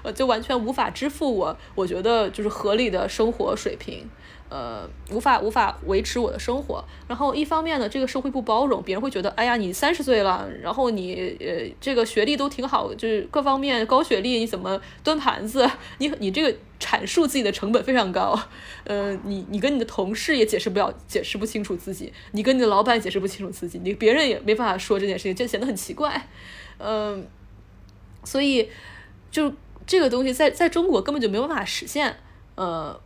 呃，就完全无法支付我，我觉得就是合理的生活水平。呃，无法无法维持我的生活。然后一方面呢，这个社会不包容，别人会觉得，哎呀，你三十岁了，然后你呃这个学历都挺好，就是各方面高学历，你怎么端盘子？你你这个阐述自己的成本非常高。呃，你你跟你的同事也解释不了，解释不清楚自己，你跟你的老板解释不清楚自己，你别人也没办法说这件事情，就显得很奇怪。嗯，所以就这个东西在在中国根本就没有办法实现。呃。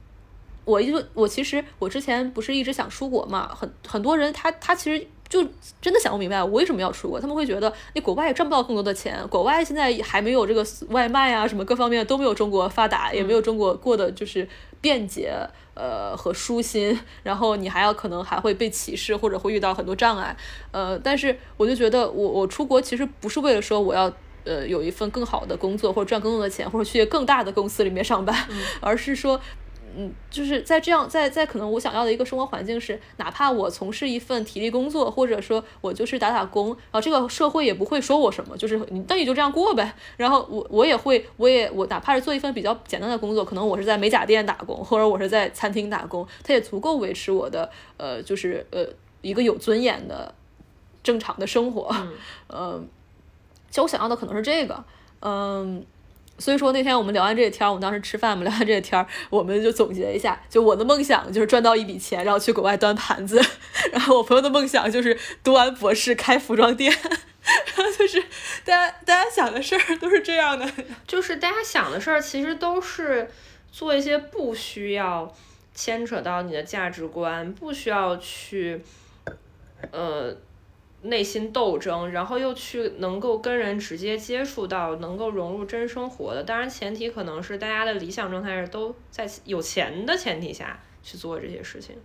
我一直，我其实我之前不是一直想出国嘛，很很多人他他其实就真的想不明白我为什么要出国，他们会觉得你国外也赚不到更多的钱，国外现在还没有这个外卖啊什么各方面都没有中国发达，也没有中国过的就是便捷呃和舒心，然后你还要可能还会被歧视或者会遇到很多障碍，呃，但是我就觉得我我出国其实不是为了说我要呃有一份更好的工作或者赚更多的钱或者去更大的公司里面上班，而是说。嗯，就是在这样，在在可能我想要的一个生活环境是，哪怕我从事一份体力工作，或者说我就是打打工，然后这个社会也不会说我什么，就是你那你就这样过呗。然后我我也会，我也我哪怕是做一份比较简单的工作，可能我是在美甲店打工，或者我是在餐厅打工，它也足够维持我的呃，就是呃一个有尊严的正常的生活。嗯，其实我想要的可能是这个，嗯。所以说那天我们聊完这个天儿，我们当时吃饭，嘛聊完这个天儿，我们就总结一下，就我的梦想就是赚到一笔钱，然后去国外端盘子，然后我朋友的梦想就是读完博士开服装店，然 后就是大家大家想的事儿都是这样的，就是大家想的事儿，其实都是做一些不需要牵扯到你的价值观，不需要去呃内心斗争，然后又去能够跟人直接接触到，能够融入真生活的。当然，前提可能是大家的理想状态是都在有钱的前提下去做这些事情，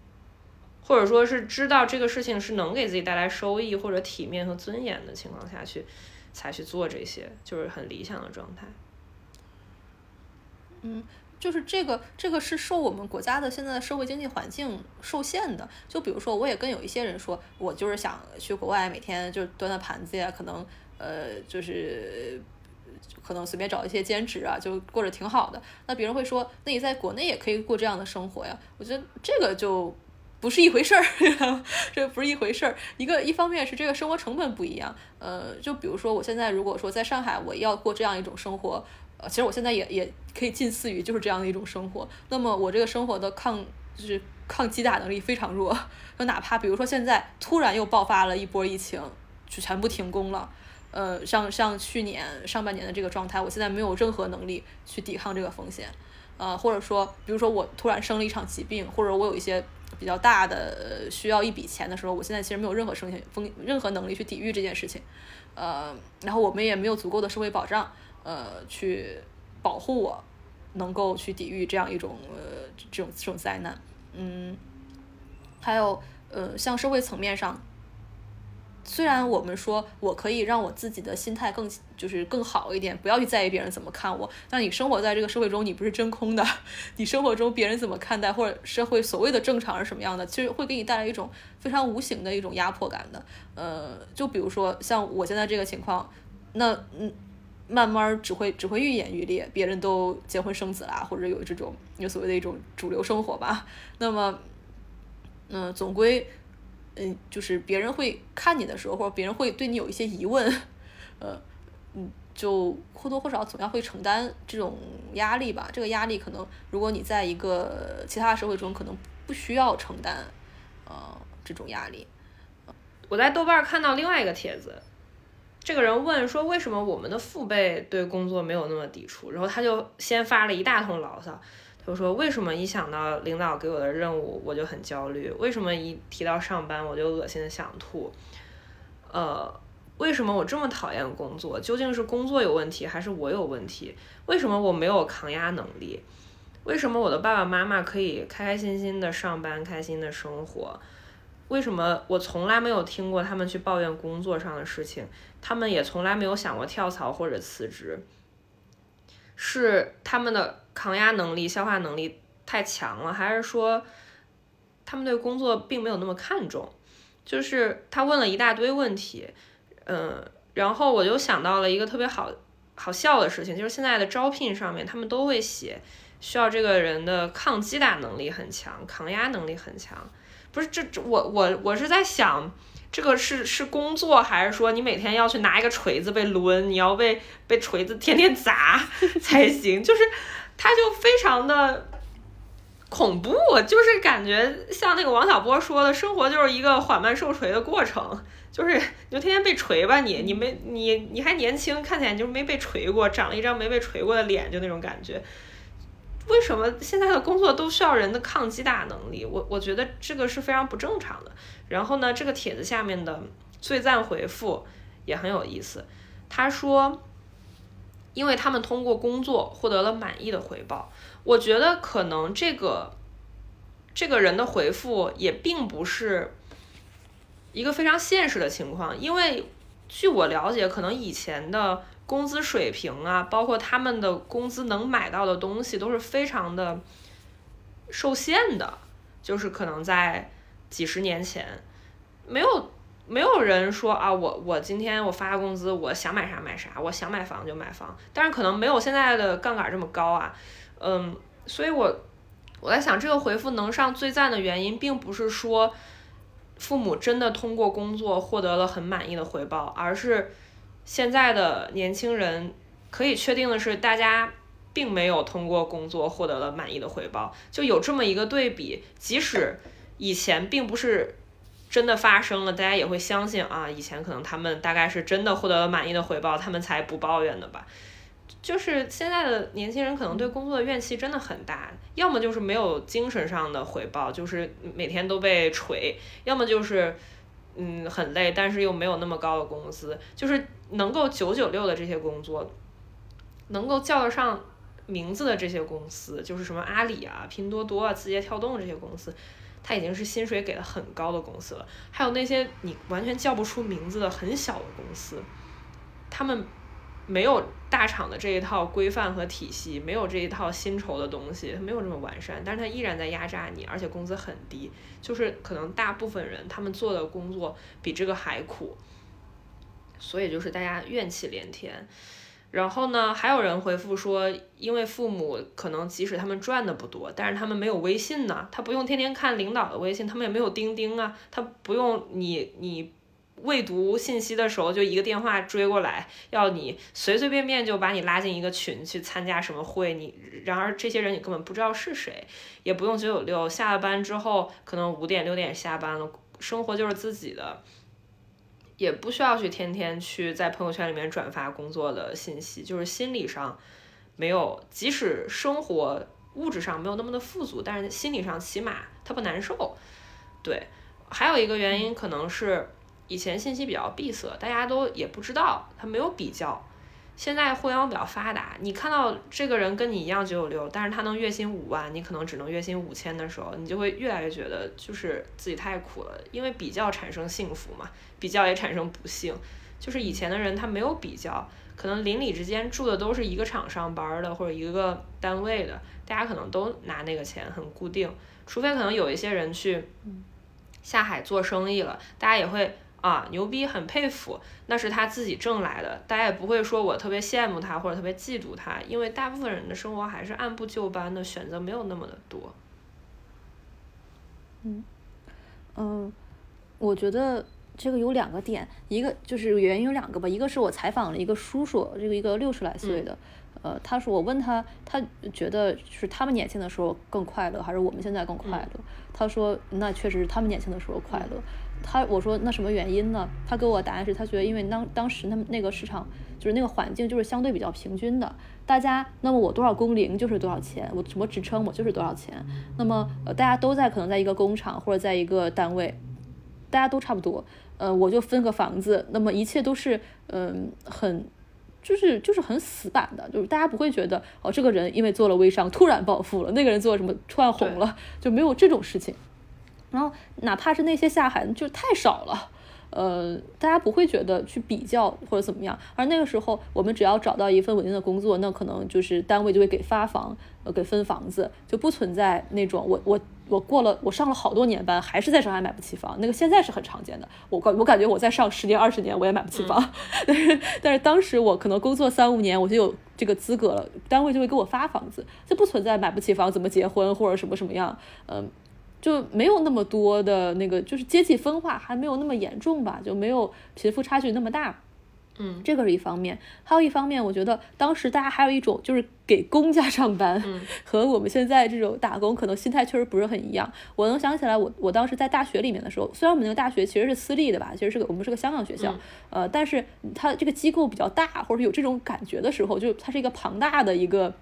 或者说是知道这个事情是能给自己带来收益或者体面和尊严的情况下去才去做这些，就是很理想的状态。嗯就是这个这个是受我们国家的现在的社会经济环境受限的。就比如说，我也跟有一些人说，我就是想去国外，每天就端端盘子呀，可能呃就是。可能随便找一些兼职啊，就过着挺好的。那别人会说，那你在国内也可以过这样的生活呀？我觉得这个就不是一回事儿，这不是一回事儿。一个一方面是这个生活成本不一样，呃，就比如说我现在如果说在上海，我要过这样一种生活，呃，其实我现在也也可以近似于就是这样的一种生活。那么我这个生活的抗就是抗击打能力非常弱，就哪怕比如说现在突然又爆发了一波疫情，就全部停工了。呃，像像去年上半年的这个状态，我现在没有任何能力去抵抗这个风险，呃，或者说，比如说我突然生了一场疾病，或者我有一些比较大的需要一笔钱的时候，我现在其实没有任何风险风任何能力去抵御这件事情，呃，然后我们也没有足够的社会保障，呃，去保护我能够去抵御这样一种呃这种这种灾难，嗯，还有呃像社会层面上。虽然我们说我可以让我自己的心态更就是更好一点，不要去在意别人怎么看我，但你生活在这个社会中，你不是真空的，你生活中别人怎么看待或者社会所谓的正常是什么样的，其实会给你带来一种非常无形的一种压迫感的。呃，就比如说像我现在这个情况，那嗯，慢慢只会只会愈演愈烈，别人都结婚生子啦，或者有这种有所谓的一种主流生活吧，那么，嗯，总归。嗯，就是别人会看你的时候，或者别人会对你有一些疑问，呃，嗯，就或多或少总要会承担这种压力吧。这个压力可能，如果你在一个其他社会中，可能不需要承担，呃，这种压力。我在豆瓣看到另外一个帖子，这个人问说，为什么我们的父辈对工作没有那么抵触？然后他就先发了一大通牢骚。就说为什么一想到领导给我的任务我就很焦虑？为什么一提到上班我就恶心的想吐？呃，为什么我这么讨厌工作？究竟是工作有问题还是我有问题？为什么我没有抗压能力？为什么我的爸爸妈妈可以开开心心的上班，开心的生活？为什么我从来没有听过他们去抱怨工作上的事情？他们也从来没有想过跳槽或者辞职？是他们的。抗压能力、消化能力太强了，还是说他们对工作并没有那么看重？就是他问了一大堆问题，嗯，然后我就想到了一个特别好好笑的事情，就是现在的招聘上面，他们都会写需要这个人的抗击打能力很强，抗压能力很强。不是这这，我我我是在想，这个是是工作，还是说你每天要去拿一个锤子被抡，你要被被锤子天天砸 才行？就是。他就非常的恐怖，就是感觉像那个王小波说的，生活就是一个缓慢受锤的过程，就是你就天天被锤吧，你你没你你还年轻，看起来就是没被锤过，长了一张没被锤过的脸，就那种感觉。为什么现在的工作都需要人的抗击打能力？我我觉得这个是非常不正常的。然后呢，这个帖子下面的最赞回复也很有意思，他说。因为他们通过工作获得了满意的回报，我觉得可能这个这个人的回复也并不是一个非常现实的情况，因为据我了解，可能以前的工资水平啊，包括他们的工资能买到的东西都是非常的受限的，就是可能在几十年前没有。没有人说啊，我我今天我发工资，我想买啥买啥，我想买房就买房。但是可能没有现在的杠杆这么高啊，嗯，所以我我在想，这个回复能上最赞的原因，并不是说父母真的通过工作获得了很满意的回报，而是现在的年轻人可以确定的是，大家并没有通过工作获得了满意的回报，就有这么一个对比，即使以前并不是。真的发生了，大家也会相信啊，以前可能他们大概是真的获得了满意的回报，他们才不抱怨的吧。就是现在的年轻人可能对工作的怨气真的很大，要么就是没有精神上的回报，就是每天都被锤；要么就是嗯很累，但是又没有那么高的工资。就是能够九九六的这些工作，能够叫得上名字的这些公司，就是什么阿里啊、拼多多啊、字节跳动这些公司，它已经是薪水给的很高的公司了。还有那些你完全叫不出名字的很小的公司，他们。没有大厂的这一套规范和体系，没有这一套薪酬的东西，它没有这么完善，但是它依然在压榨你，而且工资很低，就是可能大部分人他们做的工作比这个还苦，所以就是大家怨气连天。然后呢，还有人回复说，因为父母可能即使他们赚的不多，但是他们没有微信呢，他不用天天看领导的微信，他们也没有钉钉啊，他不用你你。未读信息的时候，就一个电话追过来，要你随随便便就把你拉进一个群去参加什么会。你然而这些人你根本不知道是谁，也不用九九六，下了班之后可能五点六点下班了，生活就是自己的，也不需要去天天去在朋友圈里面转发工作的信息，就是心理上没有，即使生活物质上没有那么的富足，但是心理上起码他不难受。对，还有一个原因可能是。以前信息比较闭塞，大家都也不知道，他没有比较。现在互联网比较发达，你看到这个人跟你一样九九六，但是他能月薪五万，你可能只能月薪五千的时候，你就会越来越觉得就是自己太苦了。因为比较产生幸福嘛，比较也产生不幸。就是以前的人他没有比较，可能邻里之间住的都是一个厂上班的或者一个单位的，大家可能都拿那个钱很固定，除非可能有一些人去下海做生意了，大家也会。啊，牛逼，很佩服，那是他自己挣来的，大家也不会说我特别羡慕他或者特别嫉妒他，因为大部分人的生活还是按部就班的，选择没有那么的多。嗯，嗯，我觉得这个有两个点，一个就是原因有两个吧，一个是我采访了一个叔叔，这个一个六十来岁的，呃，他说我问他，他觉得是他们年轻的时候更快乐，还是我们现在更快乐？他说那确实是他们年轻的时候快乐。他我说那什么原因呢？他给我答案是他觉得因为当当时那么那个市场就是那个环境就是相对比较平均的，大家那么我多少工龄就是多少钱，我什么职称我就是多少钱。那么呃大家都在可能在一个工厂或者在一个单位，大家都差不多。呃我就分个房子，那么一切都是嗯很就是就是很死板的，就是大家不会觉得哦这个人因为做了微商突然暴富了，那个人做什么突然红了，就没有这种事情。然后，哪怕是那些下海，就太少了，呃，大家不会觉得去比较或者怎么样。而那个时候，我们只要找到一份稳定的工作，那可能就是单位就会给发房，呃，给分房子，就不存在那种我我我过了我上了好多年班，还是在上海买不起房。那个现在是很常见的。我感我感觉我在上十年二十年，我也买不起房。但是但是当时我可能工作三五年，我就有这个资格了，单位就会给我发房子，就不存在买不起房怎么结婚或者什么什么样，嗯。就没有那么多的那个，就是阶级分化还没有那么严重吧，就没有贫富差距那么大。嗯，这个是一方面，还有一方面，我觉得当时大家还有一种就是给公家上班，和我们现在这种打工可能心态确实不是很一样。我能想起来，我我当时在大学里面的时候，虽然我们那个大学其实是私立的吧，其实是个我们是个香港学校，呃，但是它这个机构比较大，或者有这种感觉的时候，就它是一个庞大的一个，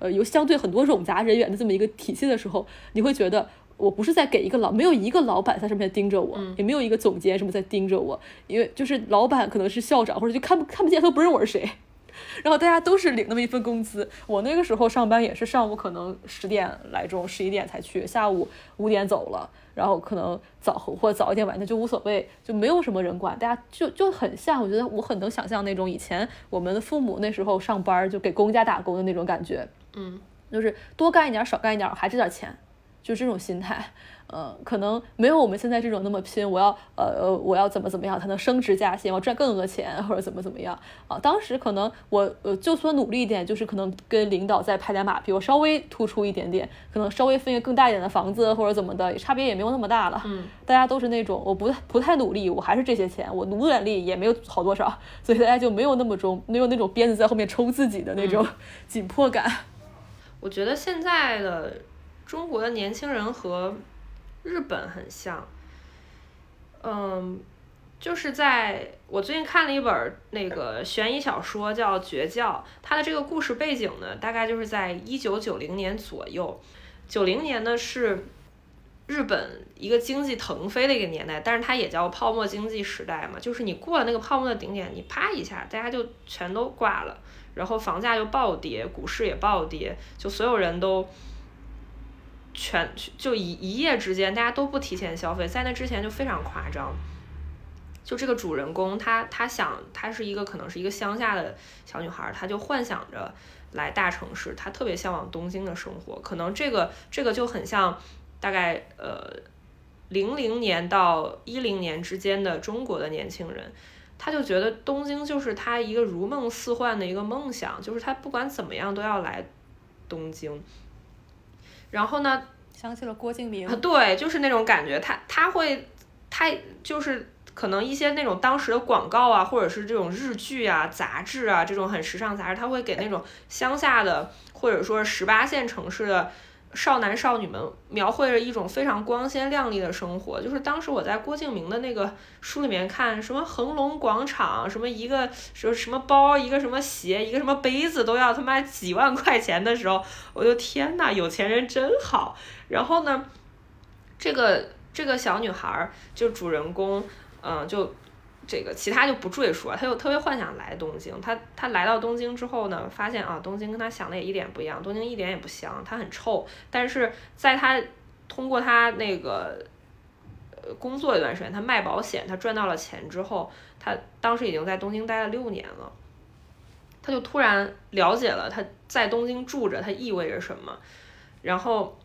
呃，有相对很多冗杂人员的这么一个体系的时候，你会觉得。我不是在给一个老，没有一个老板在上面盯着我，也没有一个总监什么在盯着我，因为就是老板可能是校长或者就看不看不见，都不认我是谁。然后大家都是领那么一份工资，我那个时候上班也是上午可能十点来钟，十一点才去，下午五点走了，然后可能早或者早一点晚点就无所谓，就没有什么人管，大家就就很像，我觉得我很能想象那种以前我们的父母那时候上班就给公家打工的那种感觉，嗯，就是多干一点少干一点还这点钱。就这种心态，嗯，可能没有我们现在这种那么拼。我要，呃呃，我要怎么怎么样才能升职加薪？我赚更多的钱，或者怎么怎么样啊？当时可能我，呃，就算努力一点，就是可能跟领导再拍点马屁，我稍微突出一点点，可能稍微分一个更大一点的房子，或者怎么的，差别也没有那么大了。嗯，大家都是那种，我不不太努力，我还是这些钱，我努点力也没有好多少，所以大家就没有那么中，没有那种鞭子在后面抽自己的那种紧迫感。我觉得现在的。中国的年轻人和日本很像，嗯，就是在我最近看了一本那个悬疑小说，叫《绝教》，它的这个故事背景呢，大概就是在一九九零年左右。九零年呢是日本一个经济腾飞的一个年代，但是它也叫泡沫经济时代嘛，就是你过了那个泡沫的顶点，你啪一下，大家就全都挂了，然后房价就暴跌，股市也暴跌，就所有人都全就一一夜之间，大家都不提前消费，在那之前就非常夸张。就这个主人公，她她想，她是一个可能是一个乡下的小女孩，她就幻想着来大城市，她特别向往东京的生活。可能这个这个就很像大概呃零零年到一零年之间的中国的年轻人，他就觉得东京就是他一个如梦似幻的一个梦想，就是他不管怎么样都要来东京。然后呢，想起了郭敬明啊，，对，就是那种感觉，他他会，他就是可能一些那种当时的广告啊，或者是这种日剧啊、杂志啊，这种很时尚杂志，他会给那种乡下的或者说十八线城市的少男少女们描绘着一种非常光鲜亮丽的生活。就是当时我在郭敬明的那个书里面看，什么恒隆广场，什么一个什么什么包，一个什么鞋，一个什么杯子都要他妈几万块钱的时候，我就天呐，有钱人真好。然后呢，这个这个小女孩就主人公，嗯、就这个其他就不赘述了。他就特别幻想来东京。他他来到东京之后呢，发现啊，东京跟他想的也一点不一样，东京一点也不香，它很臭。但是在他通过他那个呃工作一段时间，他卖保险，他赚到了钱之后，他当时已经在东京待了六年了。他就突然了解了他在东京住着，它意味着什么。然后，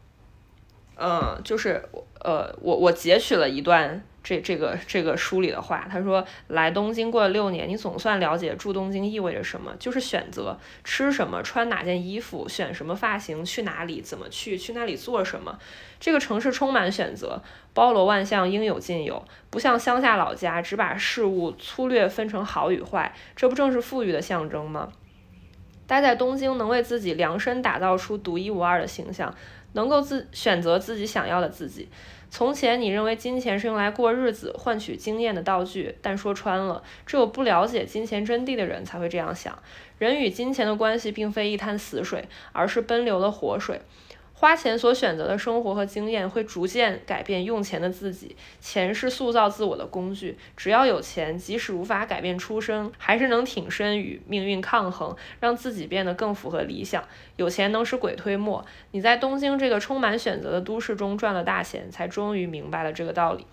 呃，就是呃，我我截取了一段这这个这个书里的话，他说来东京过了六年，你总算了解住东京意味着什么，就是选择吃什么、穿哪件衣服、选什么发型、去哪里、怎么去、去那里做什么。这个城市充满选择，包罗万象，应有尽有，不像乡下老家只把事物粗略分成好与坏，这不正是富裕的象征吗？待在东京，能为自己量身打造出独一无二的形象，能够自选择自己想要的自己。从前你认为金钱是用来过日子、换取经验的道具，但说穿了，只有不了解金钱真谛的人才会这样想。人与金钱的关系并非一滩死水，而是奔流的活水。花钱所选择的生活和经验会逐渐改变用钱的自己。钱是塑造自我的工具，只要有钱，即使无法改变出身，还是能挺身与命运抗衡，让自己变得更符合理想。有钱能使鬼推磨。你在东京这个充满选择的都市中赚了大钱，才终于明白了这个道理。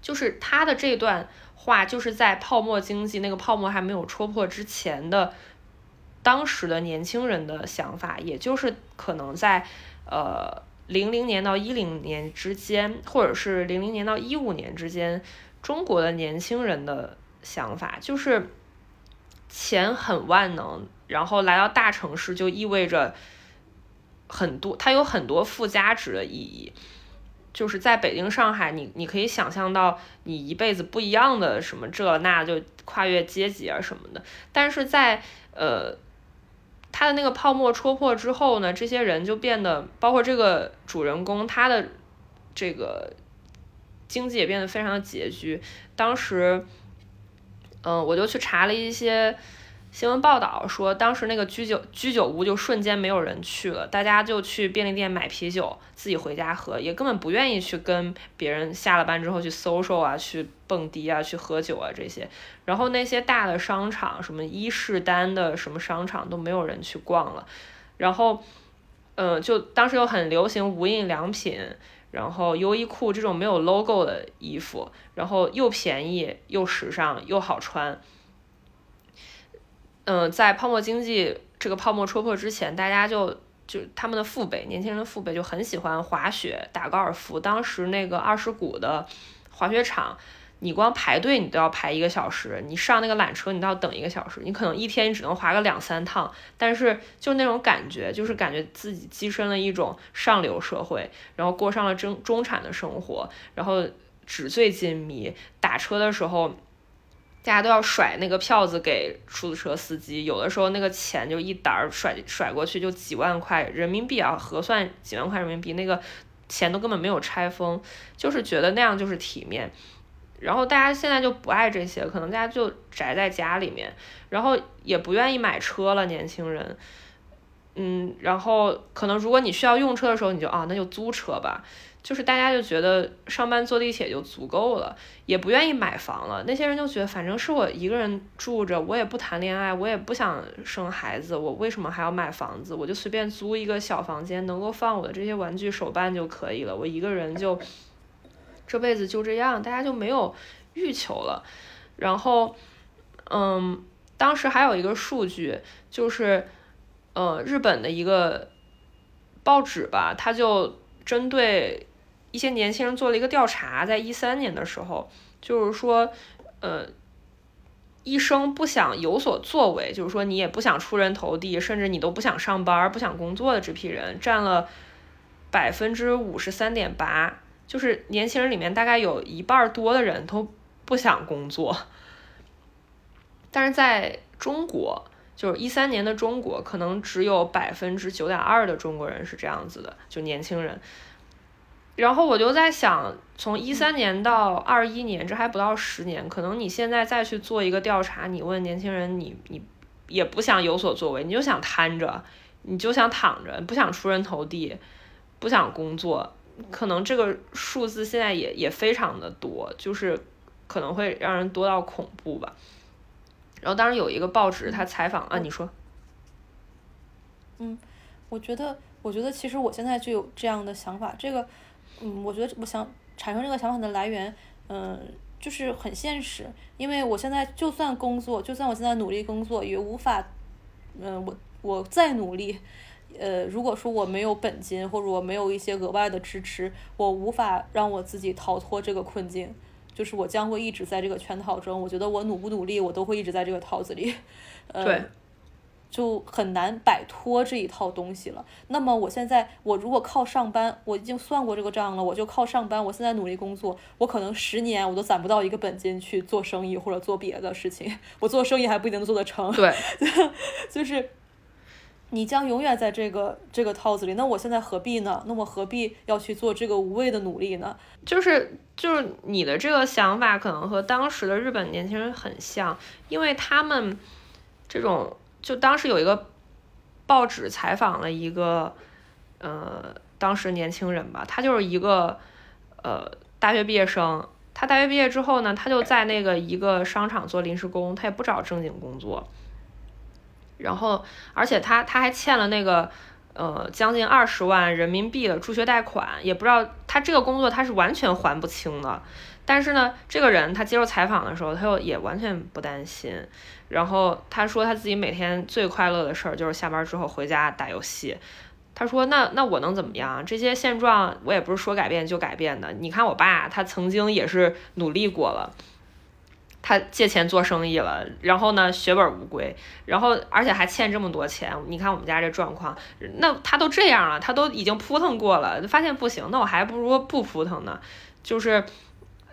就是他的这段话，就是在泡沫经济那个泡沫还没有戳破之前的当时的年轻人的想法，也就是可能在呃零零年到一零年之间，或者是零零年到一五年之间，中国的年轻人的想法就是钱很万能，然后来到大城市就意味着很多，它有很多附加值的意义。就是在北京、上海，你你可以想象到你一辈子不一样的什么这那，就跨越阶级啊什么的。但是在呃，他的那个泡沫戳破之后呢，这些人就变得，包括这个主人公，他的这个经济也变得非常的拮据。当时，嗯、我就去查了一些新闻报道，说当时那个居酒居酒屋就瞬间没有人去了，大家就去便利店买啤酒，自己回家喝，也根本不愿意去跟别人下了班之后去 social 啊，去蹦迪啊，去喝酒啊这些。然后那些大的商场，什么伊势丹的什么商场都没有人去逛了。然后，嗯，就当时又很流行无印良品，然后优衣库这种没有 logo 的衣服，然后又便宜又时尚又好穿。嗯，在泡沫经济这个泡沫戳破之前，大家就就他们的父辈，年轻人的父辈就很喜欢滑雪、打高尔夫。当时那个二世谷的滑雪场，你光排队你都要排一个小时，你上那个缆车你都要等一个小时，你可能一天你只能滑个两三趟，但是就那种感觉，就是感觉自己跻身了一种上流社会，然后过上了中中产的生活，然后纸醉金迷，打车的时候。大家都要甩那个票子给出租车司机，有的时候那个钱就一沓儿甩甩过去就几万块人民币啊，核算几万块人民币，那个钱都根本没有拆封，就是觉得那样就是体面。然后大家现在就不爱这些，可能大家就宅在家里面，然后也不愿意买车了，年轻人。嗯，然后可能如果你需要用车的时候，你就啊，那就租车吧。就是大家就觉得上班坐地铁就足够了，也不愿意买房了。那些人就觉得，反正是我一个人住着，我也不谈恋爱，我也不想生孩子，我为什么还要买房子？我就随便租一个小房间，能够放我的这些玩具手办就可以了。我一个人就这辈子就这样，大家就没有欲求了。然后，嗯，当时还有一个数据，就是呃，日本的一个报纸吧，它就针对。一些年轻人做了一个调查，在一三年的时候，就是说，呃，一生不想有所作为，就是说你也不想出人头地，甚至你都不想上班、不想工作的这批人，占了百分之五十三点八，就是年轻人里面大概有一半多的人都不想工作。但是在中国，就是一三年的中国，可能只有百分之九点二的中国人是这样子的，就年轻人。然后我就在想，从一三年到二一年，这还不到十年，可能你现在再去做一个调查，你问年轻人，你你也不想有所作为，你就想瘫着，你就想躺着，不想出人头地，不想工作，可能这个数字现在也也非常的多，就是可能会让人多到恐怖吧。然后当时有一个报纸，他采访啊，你说，嗯，我觉得，我觉得其实我现在就有这样的想法，这个。嗯，我觉得我想产生这个想法的来源，嗯，就是很现实，因为我现在就算工作，就算我现在努力工作，也无法，嗯，我我再努力，呃，如果说我没有本金或者我没有一些额外的支持，我无法让我自己逃脱这个困境，就是我将会一直在这个圈套中。我觉得我努不努力，我都会一直在这个套子里，对。就很难摆脱这一套东西了。那么我现在，我如果靠上班，我已经算过这个账了，我就靠上班。我现在努力工作，我可能十年我都攒不到一个本金去做生意或者做别的事情。我做生意还不一定能做得成。对，就是你将永远在这个这个套子里。那我现在何必呢？那我何必要去做这个无谓的努力呢？就是就是你的这个想法可能和当时的日本年轻人很像，因为他们这种。就当时有一个报纸采访了一个呃，当时年轻人吧，他就是一个呃大学毕业生。他大学毕业之后呢，他就在那个一个商场做临时工，他也不找正经工作。然后，而且他他还欠了那个呃将近二十万人民币的助学贷款，也不知道他这个工作他是完全还不清的。但是呢，这个人他接受采访的时候，他又也完全不担心。然后他说他自己每天最快乐的事儿就是下班之后回家打游戏。他说那那我能怎么样？这些现状我也不是说改变就改变的。你看我爸，他曾经也是努力过了，他借钱做生意了，然后呢血本无归，然后而且还欠这么多钱。你看我们家这状况，那他都这样了，他都已经扑腾过了，发现不行，那我还不如不扑腾呢，就是。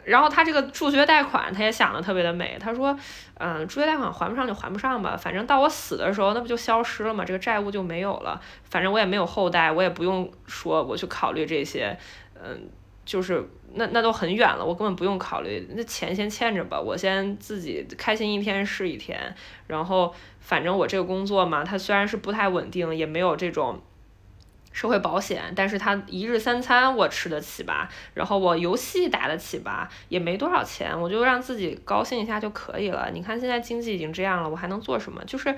然后他这个助学贷款，他也想的特别的美。他说，嗯，助学贷款还不上就还不上吧，反正到我死的时候，那不就消失了吗？这个债务就没有了。反正我也没有后代，我也不用说我去考虑这些，嗯，就是那那都很远了，我根本不用考虑。那钱先欠着吧，我先自己开心一天是一天。然后反正我这个工作嘛，它虽然是不太稳定，也没有这种。社会保险，但是他一日三餐我吃得起吧，然后我游戏打得起吧，也没多少钱，我就让自己高兴一下就可以了。你看现在经济已经这样了，我还能做什么？就是，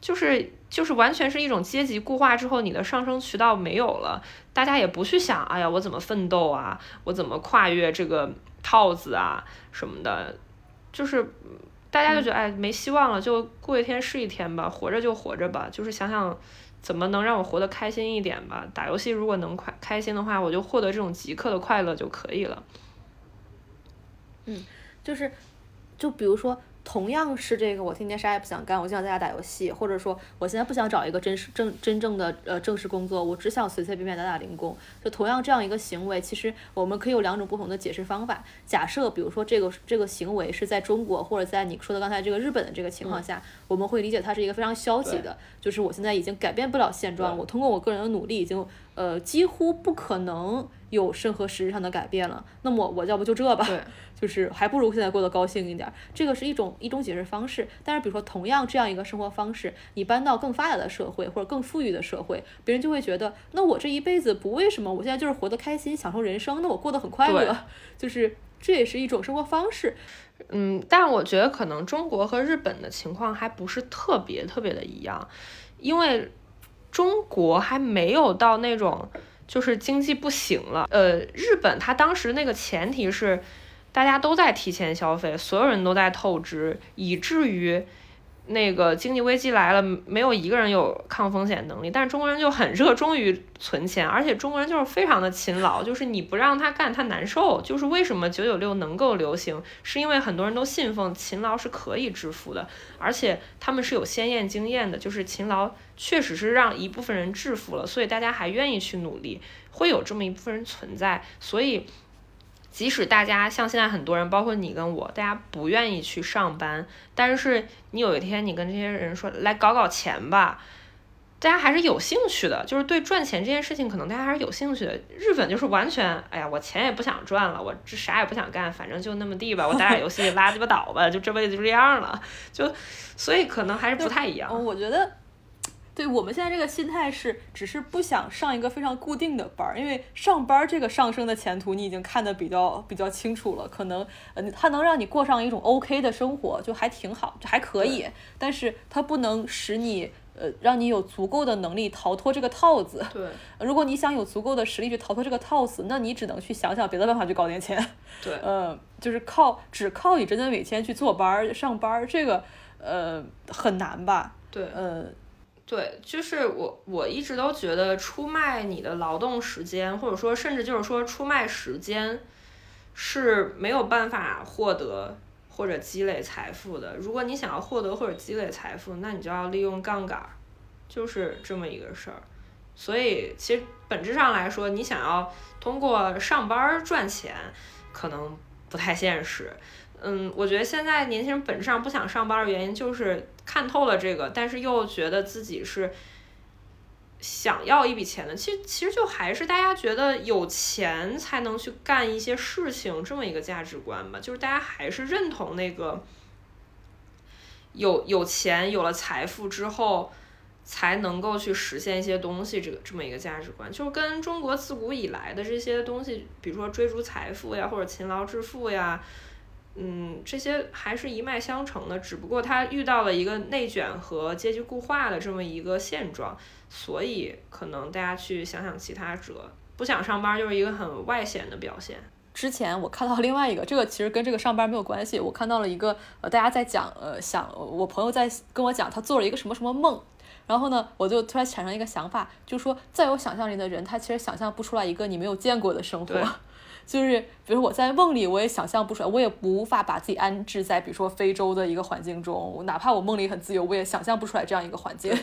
就是就是完全是一种阶级固化之后，你的上升渠道没有了，大家也不去想，哎呀，我怎么奋斗啊，我怎么跨越这个套子啊什么的，就是大家就觉得哎没希望了，就过一天是一天吧，活着就活着吧，就是想想。怎么能让我活得开心一点吧？打游戏如果能快开心的话，我就获得这种即刻的快乐就可以了。嗯，就是，就比如说。同样是这个，我天天啥也不想干，我就想在家打游戏，或者说我现在不想找一个真实正真正的呃正式工作，我只想随随便便打打零工。就同样这样一个行为，其实我们可以有两种不同的解释方法。假设比如说这个这个行为是在中国或者在你说的刚才这个日本的这个情况下，我们会理解它是一个非常消极的，就是我现在已经改变不了现状，我通过我个人的努力已经呃几乎不可能有任何实质上的改变了，那么我要不就这吧，对，就是还不如现在过得高兴一点儿。这个是一种一种解释方式。但是比如说同样这样一个生活方式，你搬到更发达的社会或者更富裕的社会，别人就会觉得，那我这一辈子不为什么，我现在就是活得开心，享受人生，那我过得很快乐，就是这也是一种生活方式。嗯，但我觉得可能中国和日本的情况还不是特别特别的一样，因为中国还没有到那种就是经济不行了。呃，日本它当时那个前提是大家都在提前消费，所有人都在透支，以至于那个经济危机来了，没有一个人有抗风险能力。但是中国人就很热衷于存钱，而且中国人就是非常的勤劳，就是你不让他干，他难受。就是为什么九九六能够流行，是因为很多人都信奉勤劳是可以致富的，而且他们是有先验经验的，就是勤劳确实是让一部分人致富了，所以大家还愿意去努力，会有这么一部分人存在，所以。即使大家像现在很多人，包括你跟我，大家不愿意去上班，但是你有一天你跟这些人说来搞搞钱吧，大家还是有兴趣的，就是对赚钱这件事情，可能大家还是有兴趣的。日本就是完全，哎呀，我钱也不想赚了，我这啥也不想干，反正就那么地吧，我打打游戏拉鸡巴倒吧，就这辈子就这样了，就所以可能还是不太一样。嗯，我觉得，对我们现在这个心态是，只是不想上一个非常固定的班儿，因为上班儿这个上升的前途你已经看得比较比较清楚了，可能呃它能让你过上一种 OK 的生活，就还挺好，就还可以，但是它不能使你。呃，让你有足够的能力逃脱这个套子。对，如果你想有足够的实力去逃脱这个套子，那你只能去想想别的办法去搞点钱。对，呃，就是靠只靠你真真伪钱去坐班儿上班儿，这个呃很难吧？对，呃，对，就是我我一直都觉得出卖你的劳动时间，或者说甚至就是说出卖时间，是没有办法获得或者积累财富的。如果你想要获得或者积累财富，那你就要利用杠杆，就是这么一个事儿。所以其实本质上来说，你想要通过上班赚钱，可能不太现实。嗯，我觉得现在年轻人本质上不想上班的原因就是看透了这个，但是又觉得自己是想要一笔钱的。其实其实就还是大家觉得有钱才能去干一些事情这么一个价值观吧，就是大家还是认同那个有有钱有了财富之后。才能够去实现一些东西，这个这么一个价值观，就跟中国自古以来的这些东西，比如说追逐财富呀，或者勤劳致富呀，嗯，这些还是一脉相承的。只不过他遇到了一个内卷和阶级固化的这么一个现状，所以可能大家去想想其他辙，不想上班就是一个很外显的表现。之前我看到另外一个，这个其实跟这个上班没有关系。我看到了一个，呃，大家在讲，呃，想我朋友在跟我讲，他做了一个什么什么梦。然后呢，我就突然产生一个想法，就是说，再有想象力的人，他其实想象不出来一个你没有见过的生活。就是比如我在梦里，我也想象不出来，我也无法把自己安置在比如说非洲的一个环境中，哪怕我梦里很自由，我也想象不出来这样一个环境。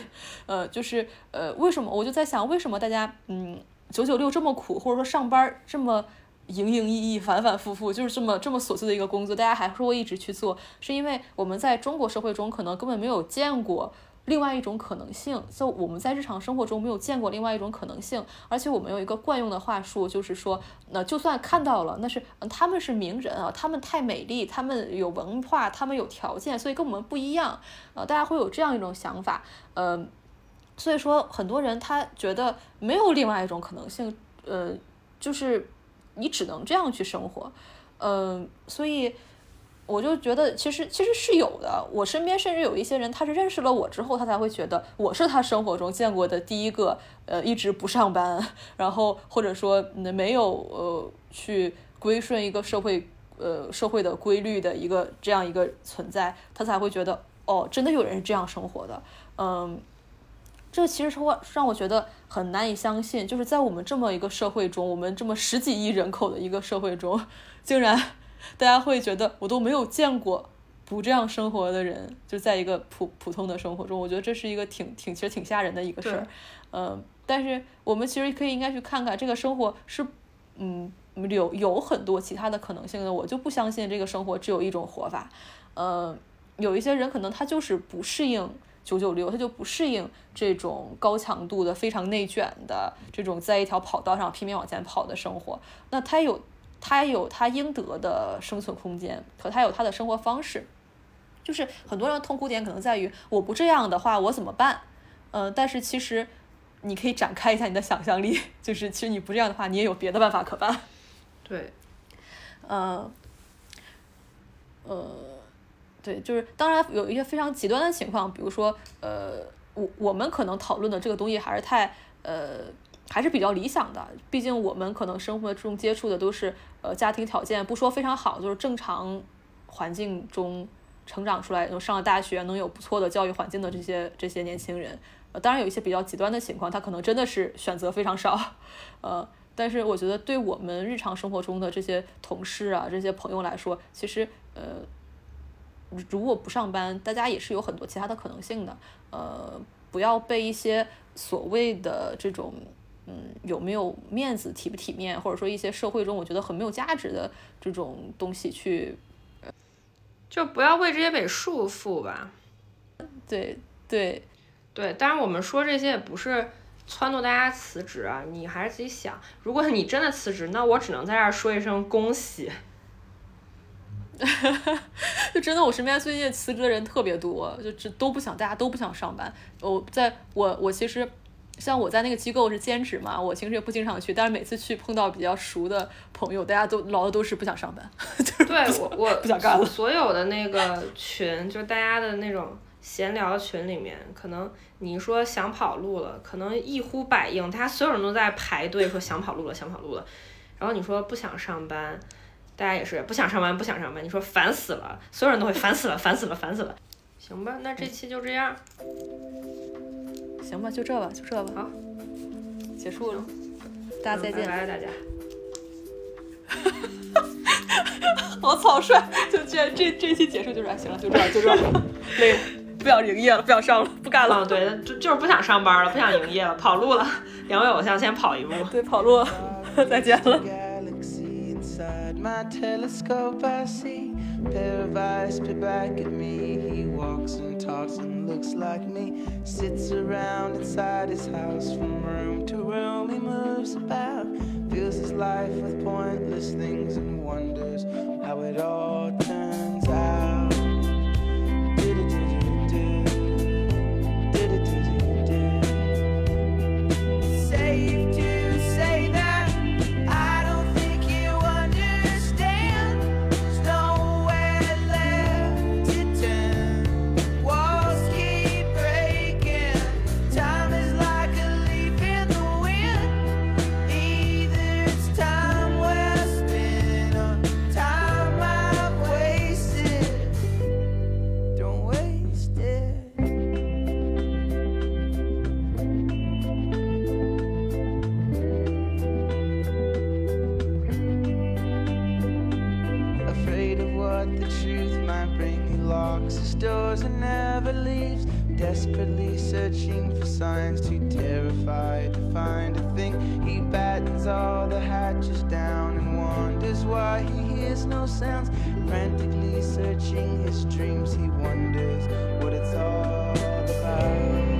呃，就是呃，为什么？我就在想，为什么大家嗯九九六这么苦，或者说上班这么营营役役、反反复复，就是这么这么琐碎的一个工作，大家还是会一直去做，是因为我们在中国社会中可能根本没有见过。另外一种可能性，就我们在日常生活中没有见过另外一种可能性，而且我们有一个惯用的话术，就是说，那就算看到了，那是他们是名人啊，他们太美丽，他们有文化，他们有条件，所以跟我们不一样，呃，大家会有这样一种想法，呃，所以说很多人他觉得没有另外一种可能性，呃，就是你只能这样去生活，嗯，所以。我就觉得其实其实是有的，我身边甚至有一些人，他是认识了我之后，他才会觉得我是他生活中见过的第一个，呃，一直不上班，然后或者说没有呃去归顺一个社会呃社会的规律的一个这样一个存在，他才会觉得哦，真的有人是这样生活的，嗯，这其实是会让我觉得很难以相信，就是在我们这么一个社会中，我们这么十几亿人口的一个社会中，竟然。大家会觉得我都没有见过不这样生活的人，就在一个普普通的生活中，我觉得这是一个挺挺其实挺吓人的一个事儿，嗯，但是我们其实可以应该去看看这个生活是，嗯，有有很多其他的可能性的，我就不相信这个生活只有一种活法，嗯，有一些人可能他就是不适应。九九六，他就不适应这种高强度的、非常内卷的这种在一条跑道上拼命往前跑的生活。那他有他有他应得的生存空间，和他有他的生活方式。就是很多人痛苦点可能在于，我不这样的话，我怎么办？嗯，但是其实你可以展开一下你的想象力，就是其实你不这样的话，你也有别的办法可办。对，呃，呃，对，就是当然有一些非常极端的情况，比如说，呃，我我们可能讨论的这个东西还是太呃还是比较理想的，毕竟我们可能生活中接触的都是呃家庭条件不说非常好，就是正常环境中成长出来，能上了大学，能有不错的教育环境的这些这些年轻人，呃，当然有一些比较极端的情况，他可能真的是选择非常少，呃。但是我觉得，对我们日常生活中的这些同事啊、这些朋友来说，其实呃，如果不上班，大家也是有很多其他的可能性的。呃，不要被一些所谓的这种嗯有没有面子、体不体面，或者说一些社会中我觉得很没有价值的这种东西去，就不要为这些被束缚吧。对对对，当然我们说这些也不是。撺掇大家辞职啊！你还是自己想。如果你真的辞职，那我只能在这儿说一声恭喜。就真的，我身边最近辞职的人特别多，就这都不想，大家都不想上班。我在我我其实像我在那个机构是兼职嘛，我平时也不经常去，但是每次去碰到比较熟的朋友，大家都聊的都是不想上班。对我我不想干了。所有的那个群，就大家的那种。闲聊群里面，可能你说想跑路了，可能一呼百应，大家所有人都在排队说想跑路了，想跑路了。然后你说不想上班，大家也是不想上班，不想上班。你说烦死了，所有人都会烦死了，烦死了，烦死了。行吧，那这期就这样。行吧，就这吧，就这吧。好，结束了，大家再见。拜拜，大家。好草率，就这这这期结束就是行了，就这样就这样，累了。不想营业了，不想上了，不干了。对，就就是不想上班了，不想营业了，跑路了。两位偶像先跑一步，对，跑路了，再见了。pair of eyes spit back at me. He walks and talks and looks like me. Sits around inside his house from room to room. He moves about, fills his life with pointless things and wonders how it all turns out. desperately searching for signs, too terrified to find a thing. He battens all the hatches down and wonders why he hears no sounds. Frantically searching his dreams, he wonders what it's all about.